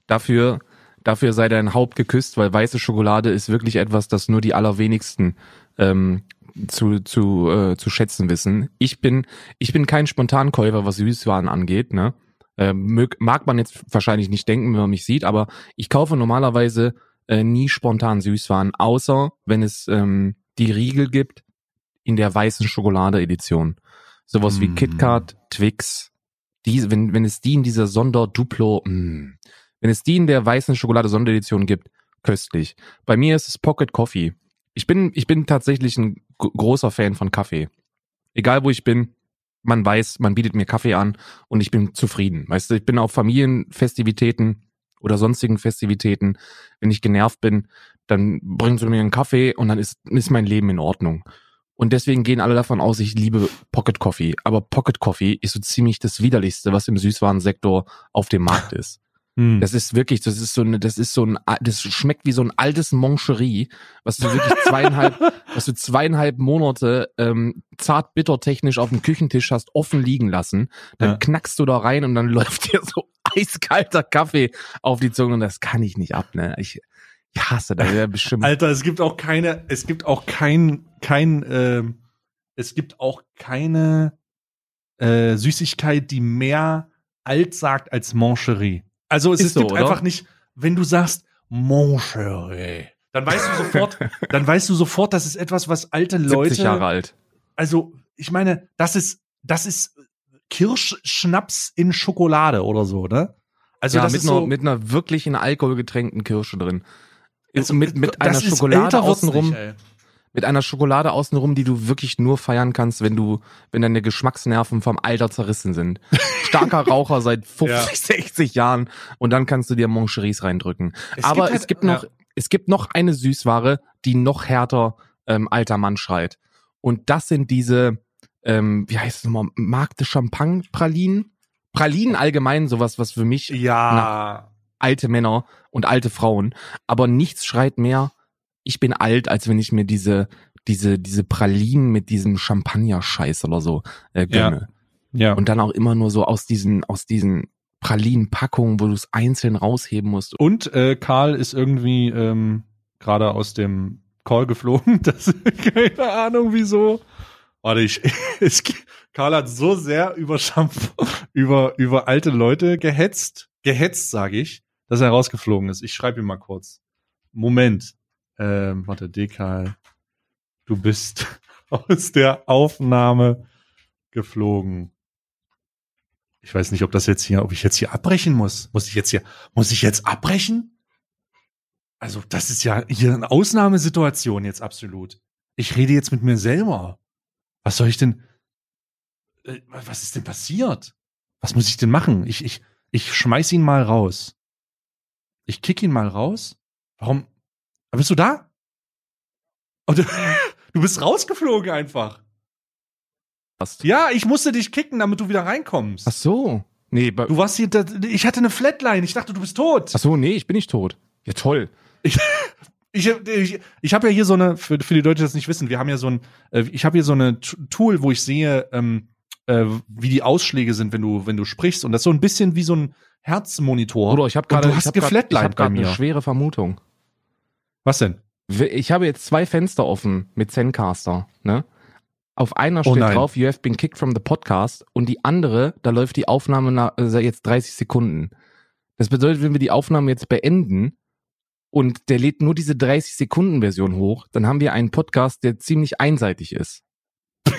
S1: dafür, dafür sei dein Haupt geküsst, weil weiße Schokolade ist wirklich etwas, das nur die allerwenigsten ähm, zu, zu, äh, zu schätzen wissen. Ich bin, ich bin kein Spontankäufer, was Süßwaren angeht, ne? Mög, mag man jetzt wahrscheinlich nicht denken, wenn man mich sieht, aber ich kaufe normalerweise äh, nie spontan Süßwaren, außer wenn es ähm, die Riegel gibt in der weißen Schokolade-Edition. Sowas wie
S2: Mm.
S1: KitKat, Twix, die, wenn, wenn es die in dieser Sonder-Duplo, mh, wenn es die in der weißen Schokolade-Sonderedition gibt, köstlich. Bei mir ist es Pocket Coffee. Ich bin, ich bin tatsächlich ein großer Fan von Kaffee. Egal wo ich bin, man weiß, man bietet mir Kaffee an und ich bin zufrieden. Weißt du, ich bin auf Familienfestivitäten oder sonstigen Festivitäten, wenn ich genervt bin, dann bringen sie mir einen Kaffee und dann ist, ist mein Leben in Ordnung. Und deswegen gehen alle davon aus, ich liebe Pocket Coffee. Aber Pocket Coffee ist so ziemlich das widerlichste, was im Süßwarensektor auf dem Markt ist.
S2: Hm.
S1: Das ist wirklich, das ist so eine, das ist so ein, das schmeckt wie so ein altes Moncherie, was du wirklich zweieinhalb, was du zweieinhalb Monate ähm, zart bitter technisch auf dem Küchentisch hast offen liegen lassen. Dann
S2: Ja.
S1: knackst du da rein und dann läuft dir so eiskalter Kaffee auf die Zunge und das kann ich nicht ab, ne? Ich, ich hasse das ja bestimmt.
S2: Alter, es gibt auch keine, es gibt auch kein, kein, ähm, es gibt auch keine äh, Süßigkeit, die mehr alt sagt als Moncherie. Also es,
S1: Ist
S2: es
S1: so,
S2: gibt
S1: oder?
S2: einfach nicht, wenn du sagst Moncherie, dann weißt du sofort, dann weißt du sofort, das ist etwas, was alte
S1: 70
S2: Leute,
S1: Jahre alt.
S2: also ich meine, das ist, das ist Kirschschnaps in Schokolade oder so, ne? Also
S1: ja, mit, einer,
S2: so,
S1: mit einer wirklich in Alkohol getränkten Kirsche drin.
S2: Also
S1: mit, mit
S2: das
S1: einer
S2: ist
S1: Schokolade außenrum.
S2: nicht,
S1: mit einer Schokolade außenrum, die du wirklich nur feiern kannst, wenn du, wenn deine Geschmacksnerven vom Alter zerrissen sind. Starker Raucher seit 50,
S2: Ja.
S1: 60 Jahren und dann kannst du dir Moncheries reindrücken.
S2: Es
S1: Aber
S2: gibt halt-
S1: es gibt noch,
S2: ja.
S1: es gibt noch eine Süßware, die noch härter ähm, alter Mann schreit. Und das sind diese, ähm, wie heißt es nochmal, Markte Champagne Pralinen? Pralinen allgemein, sowas, was für mich
S2: Ja.
S1: Alte Männer und alte Frauen. Aber nichts schreit mehr, ich bin alt, als wenn ich mir diese, diese, diese Pralinen mit diesem Champagner-Scheiß oder so äh, gönne.
S2: Ja.
S1: Und dann auch immer nur so aus diesen, aus diesen Pralinen-Packungen, wo du es einzeln rausheben musst.
S2: Und äh, Karl ist irgendwie ähm, gerade aus dem Call geflogen. Das, keine Ahnung wieso. Warte, ich, es, Karl hat so sehr über Shampoo, über, über alte Leute gehetzt, gehetzt, sage ich, dass er rausgeflogen ist. Ich schreibe ihm mal kurz. Moment. Ähm, warte, Dekal, du bist aus der Aufnahme geflogen. Ich weiß nicht, ob das jetzt hier, ob ich jetzt hier abbrechen muss. Muss ich jetzt hier, muss ich jetzt abbrechen? Also, das ist ja hier eine Ausnahmesituation jetzt absolut. Ich rede jetzt mit mir selber. Was soll ich denn? äh, Was ist denn passiert? Was muss ich denn machen? Ich, ich, ich schmeiß ihn mal raus. Ich kick ihn mal raus. Warum? Bist du da? Und du, du bist rausgeflogen einfach.
S1: Hast.
S2: Ja, ich musste dich kicken, damit du wieder reinkommst.
S1: Ach so. Nee,
S2: Du warst hier, da- ich hatte eine Flatline. Ich dachte, du bist tot.
S1: ach so, nee, ich bin nicht tot. Ja, toll.
S2: Ich, ich, ich, ich habe ja hier so eine, für, für die Leute, die das nicht wissen, wir haben ja so ein, äh, ich habe hier so eine Tool, wo ich sehe, ähm, äh, wie die Ausschläge sind, wenn du, wenn du sprichst. Und das ist so ein bisschen wie so ein Herzmonitor.
S1: Bruder, ich habe gerade
S2: du hast
S1: hab grad- ich hab
S2: bei mir.
S1: eine schwere Vermutung.
S2: Was denn?
S1: Ich habe jetzt zwei Fenster offen mit Zencaster, ne? Auf einer
S2: Oh
S1: steht
S2: nein.
S1: drauf, you have been kicked from the podcast und die andere, da läuft die Aufnahme nach, also jetzt 30 Sekunden. Das bedeutet, wenn wir die Aufnahme jetzt beenden und der lädt nur diese 30 Sekunden Version hoch, dann haben wir einen Podcast, der ziemlich einseitig ist.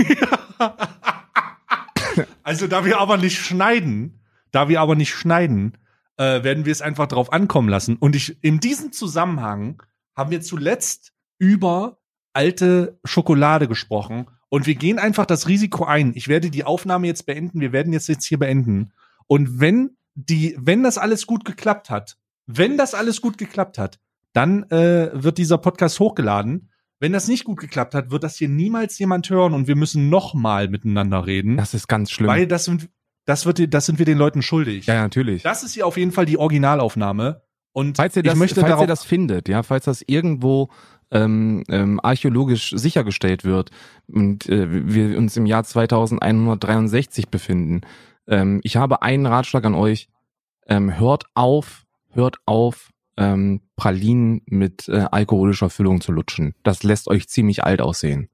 S2: also, da wir aber nicht schneiden, da wir aber nicht schneiden, äh, werden wir es einfach drauf ankommen lassen. Und ich, in diesem Zusammenhang haben wir zuletzt über alte Schokolade gesprochen. Und wir gehen einfach das Risiko ein. Ich werde die Aufnahme jetzt beenden. Wir werden jetzt jetzt hier beenden. Und wenn die, wenn das alles gut geklappt hat, wenn das alles gut geklappt hat, dann äh, wird dieser Podcast hochgeladen. Wenn das nicht gut geklappt hat, wird das hier niemals jemand hören und wir müssen noch mal miteinander reden.
S1: Das ist ganz schlimm.
S2: Weil das sind, das wird, das sind wir den Leuten schuldig.
S1: ja, natürlich.
S2: Das ist hier auf jeden Fall die Originalaufnahme. Und
S1: Falls ihr das,
S2: ich möchte
S1: falls ihr das findet, ja, falls das irgendwo ähm, ähm, archäologisch sichergestellt wird und äh, wir uns im Jahr 2163 befinden, ähm, ich habe einen Ratschlag an euch: ähm, Hört auf, hört auf, ähm, Pralinen mit äh, alkoholischer Füllung zu lutschen. Das lässt euch ziemlich alt aussehen.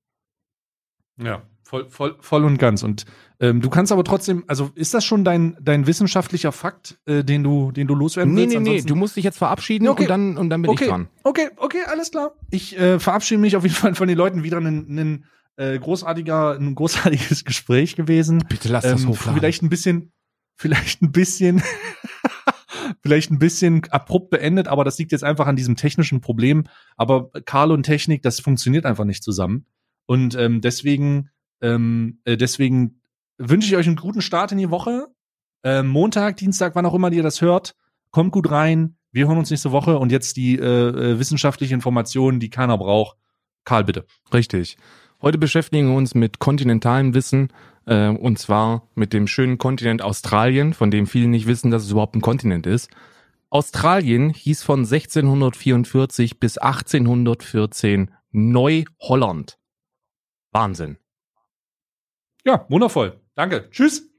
S2: ja, voll, voll, voll und ganz. Und ähm, du kannst aber trotzdem, also ist das schon dein, dein wissenschaftlicher Fakt, äh, den du, den du loswerden
S1: Nee,
S2: willst?
S1: nee, nee,
S2: Ansonsten-
S1: du musst dich jetzt verabschieden
S2: Okay.
S1: und dann und dann bin
S2: okay,
S1: ich dran.
S2: okay, okay, alles klar. Ich äh, verabschiede mich auf jeden Fall von den Leuten wieder ein, ein äh, großartiger, ein großartiges Gespräch gewesen.
S1: Bitte lass das
S2: Ähm,
S1: hochladen.
S2: vielleicht ein bisschen, vielleicht ein bisschen, vielleicht ein bisschen abrupt beendet, aber das liegt jetzt einfach an diesem technischen Problem. Aber Karl und Technik, das funktioniert einfach nicht zusammen. Und ähm, deswegen, ähm, äh, deswegen wünsche ich euch einen guten Start in die Woche. Ähm, Montag, Dienstag, wann auch immer ihr das hört, kommt gut rein. Wir hören uns nächste Woche und jetzt die äh, äh, wissenschaftliche Information, die keiner braucht. Karl, bitte.
S1: Richtig. Heute beschäftigen wir uns mit kontinentalem Wissen äh, und zwar mit dem schönen Kontinent Australien, von dem viele nicht wissen, dass es überhaupt ein Kontinent ist. Australien hieß von 1644 bis 1814 Neu-Holland. Wahnsinn.
S2: Ja, wundervoll. Danke. Tschüss.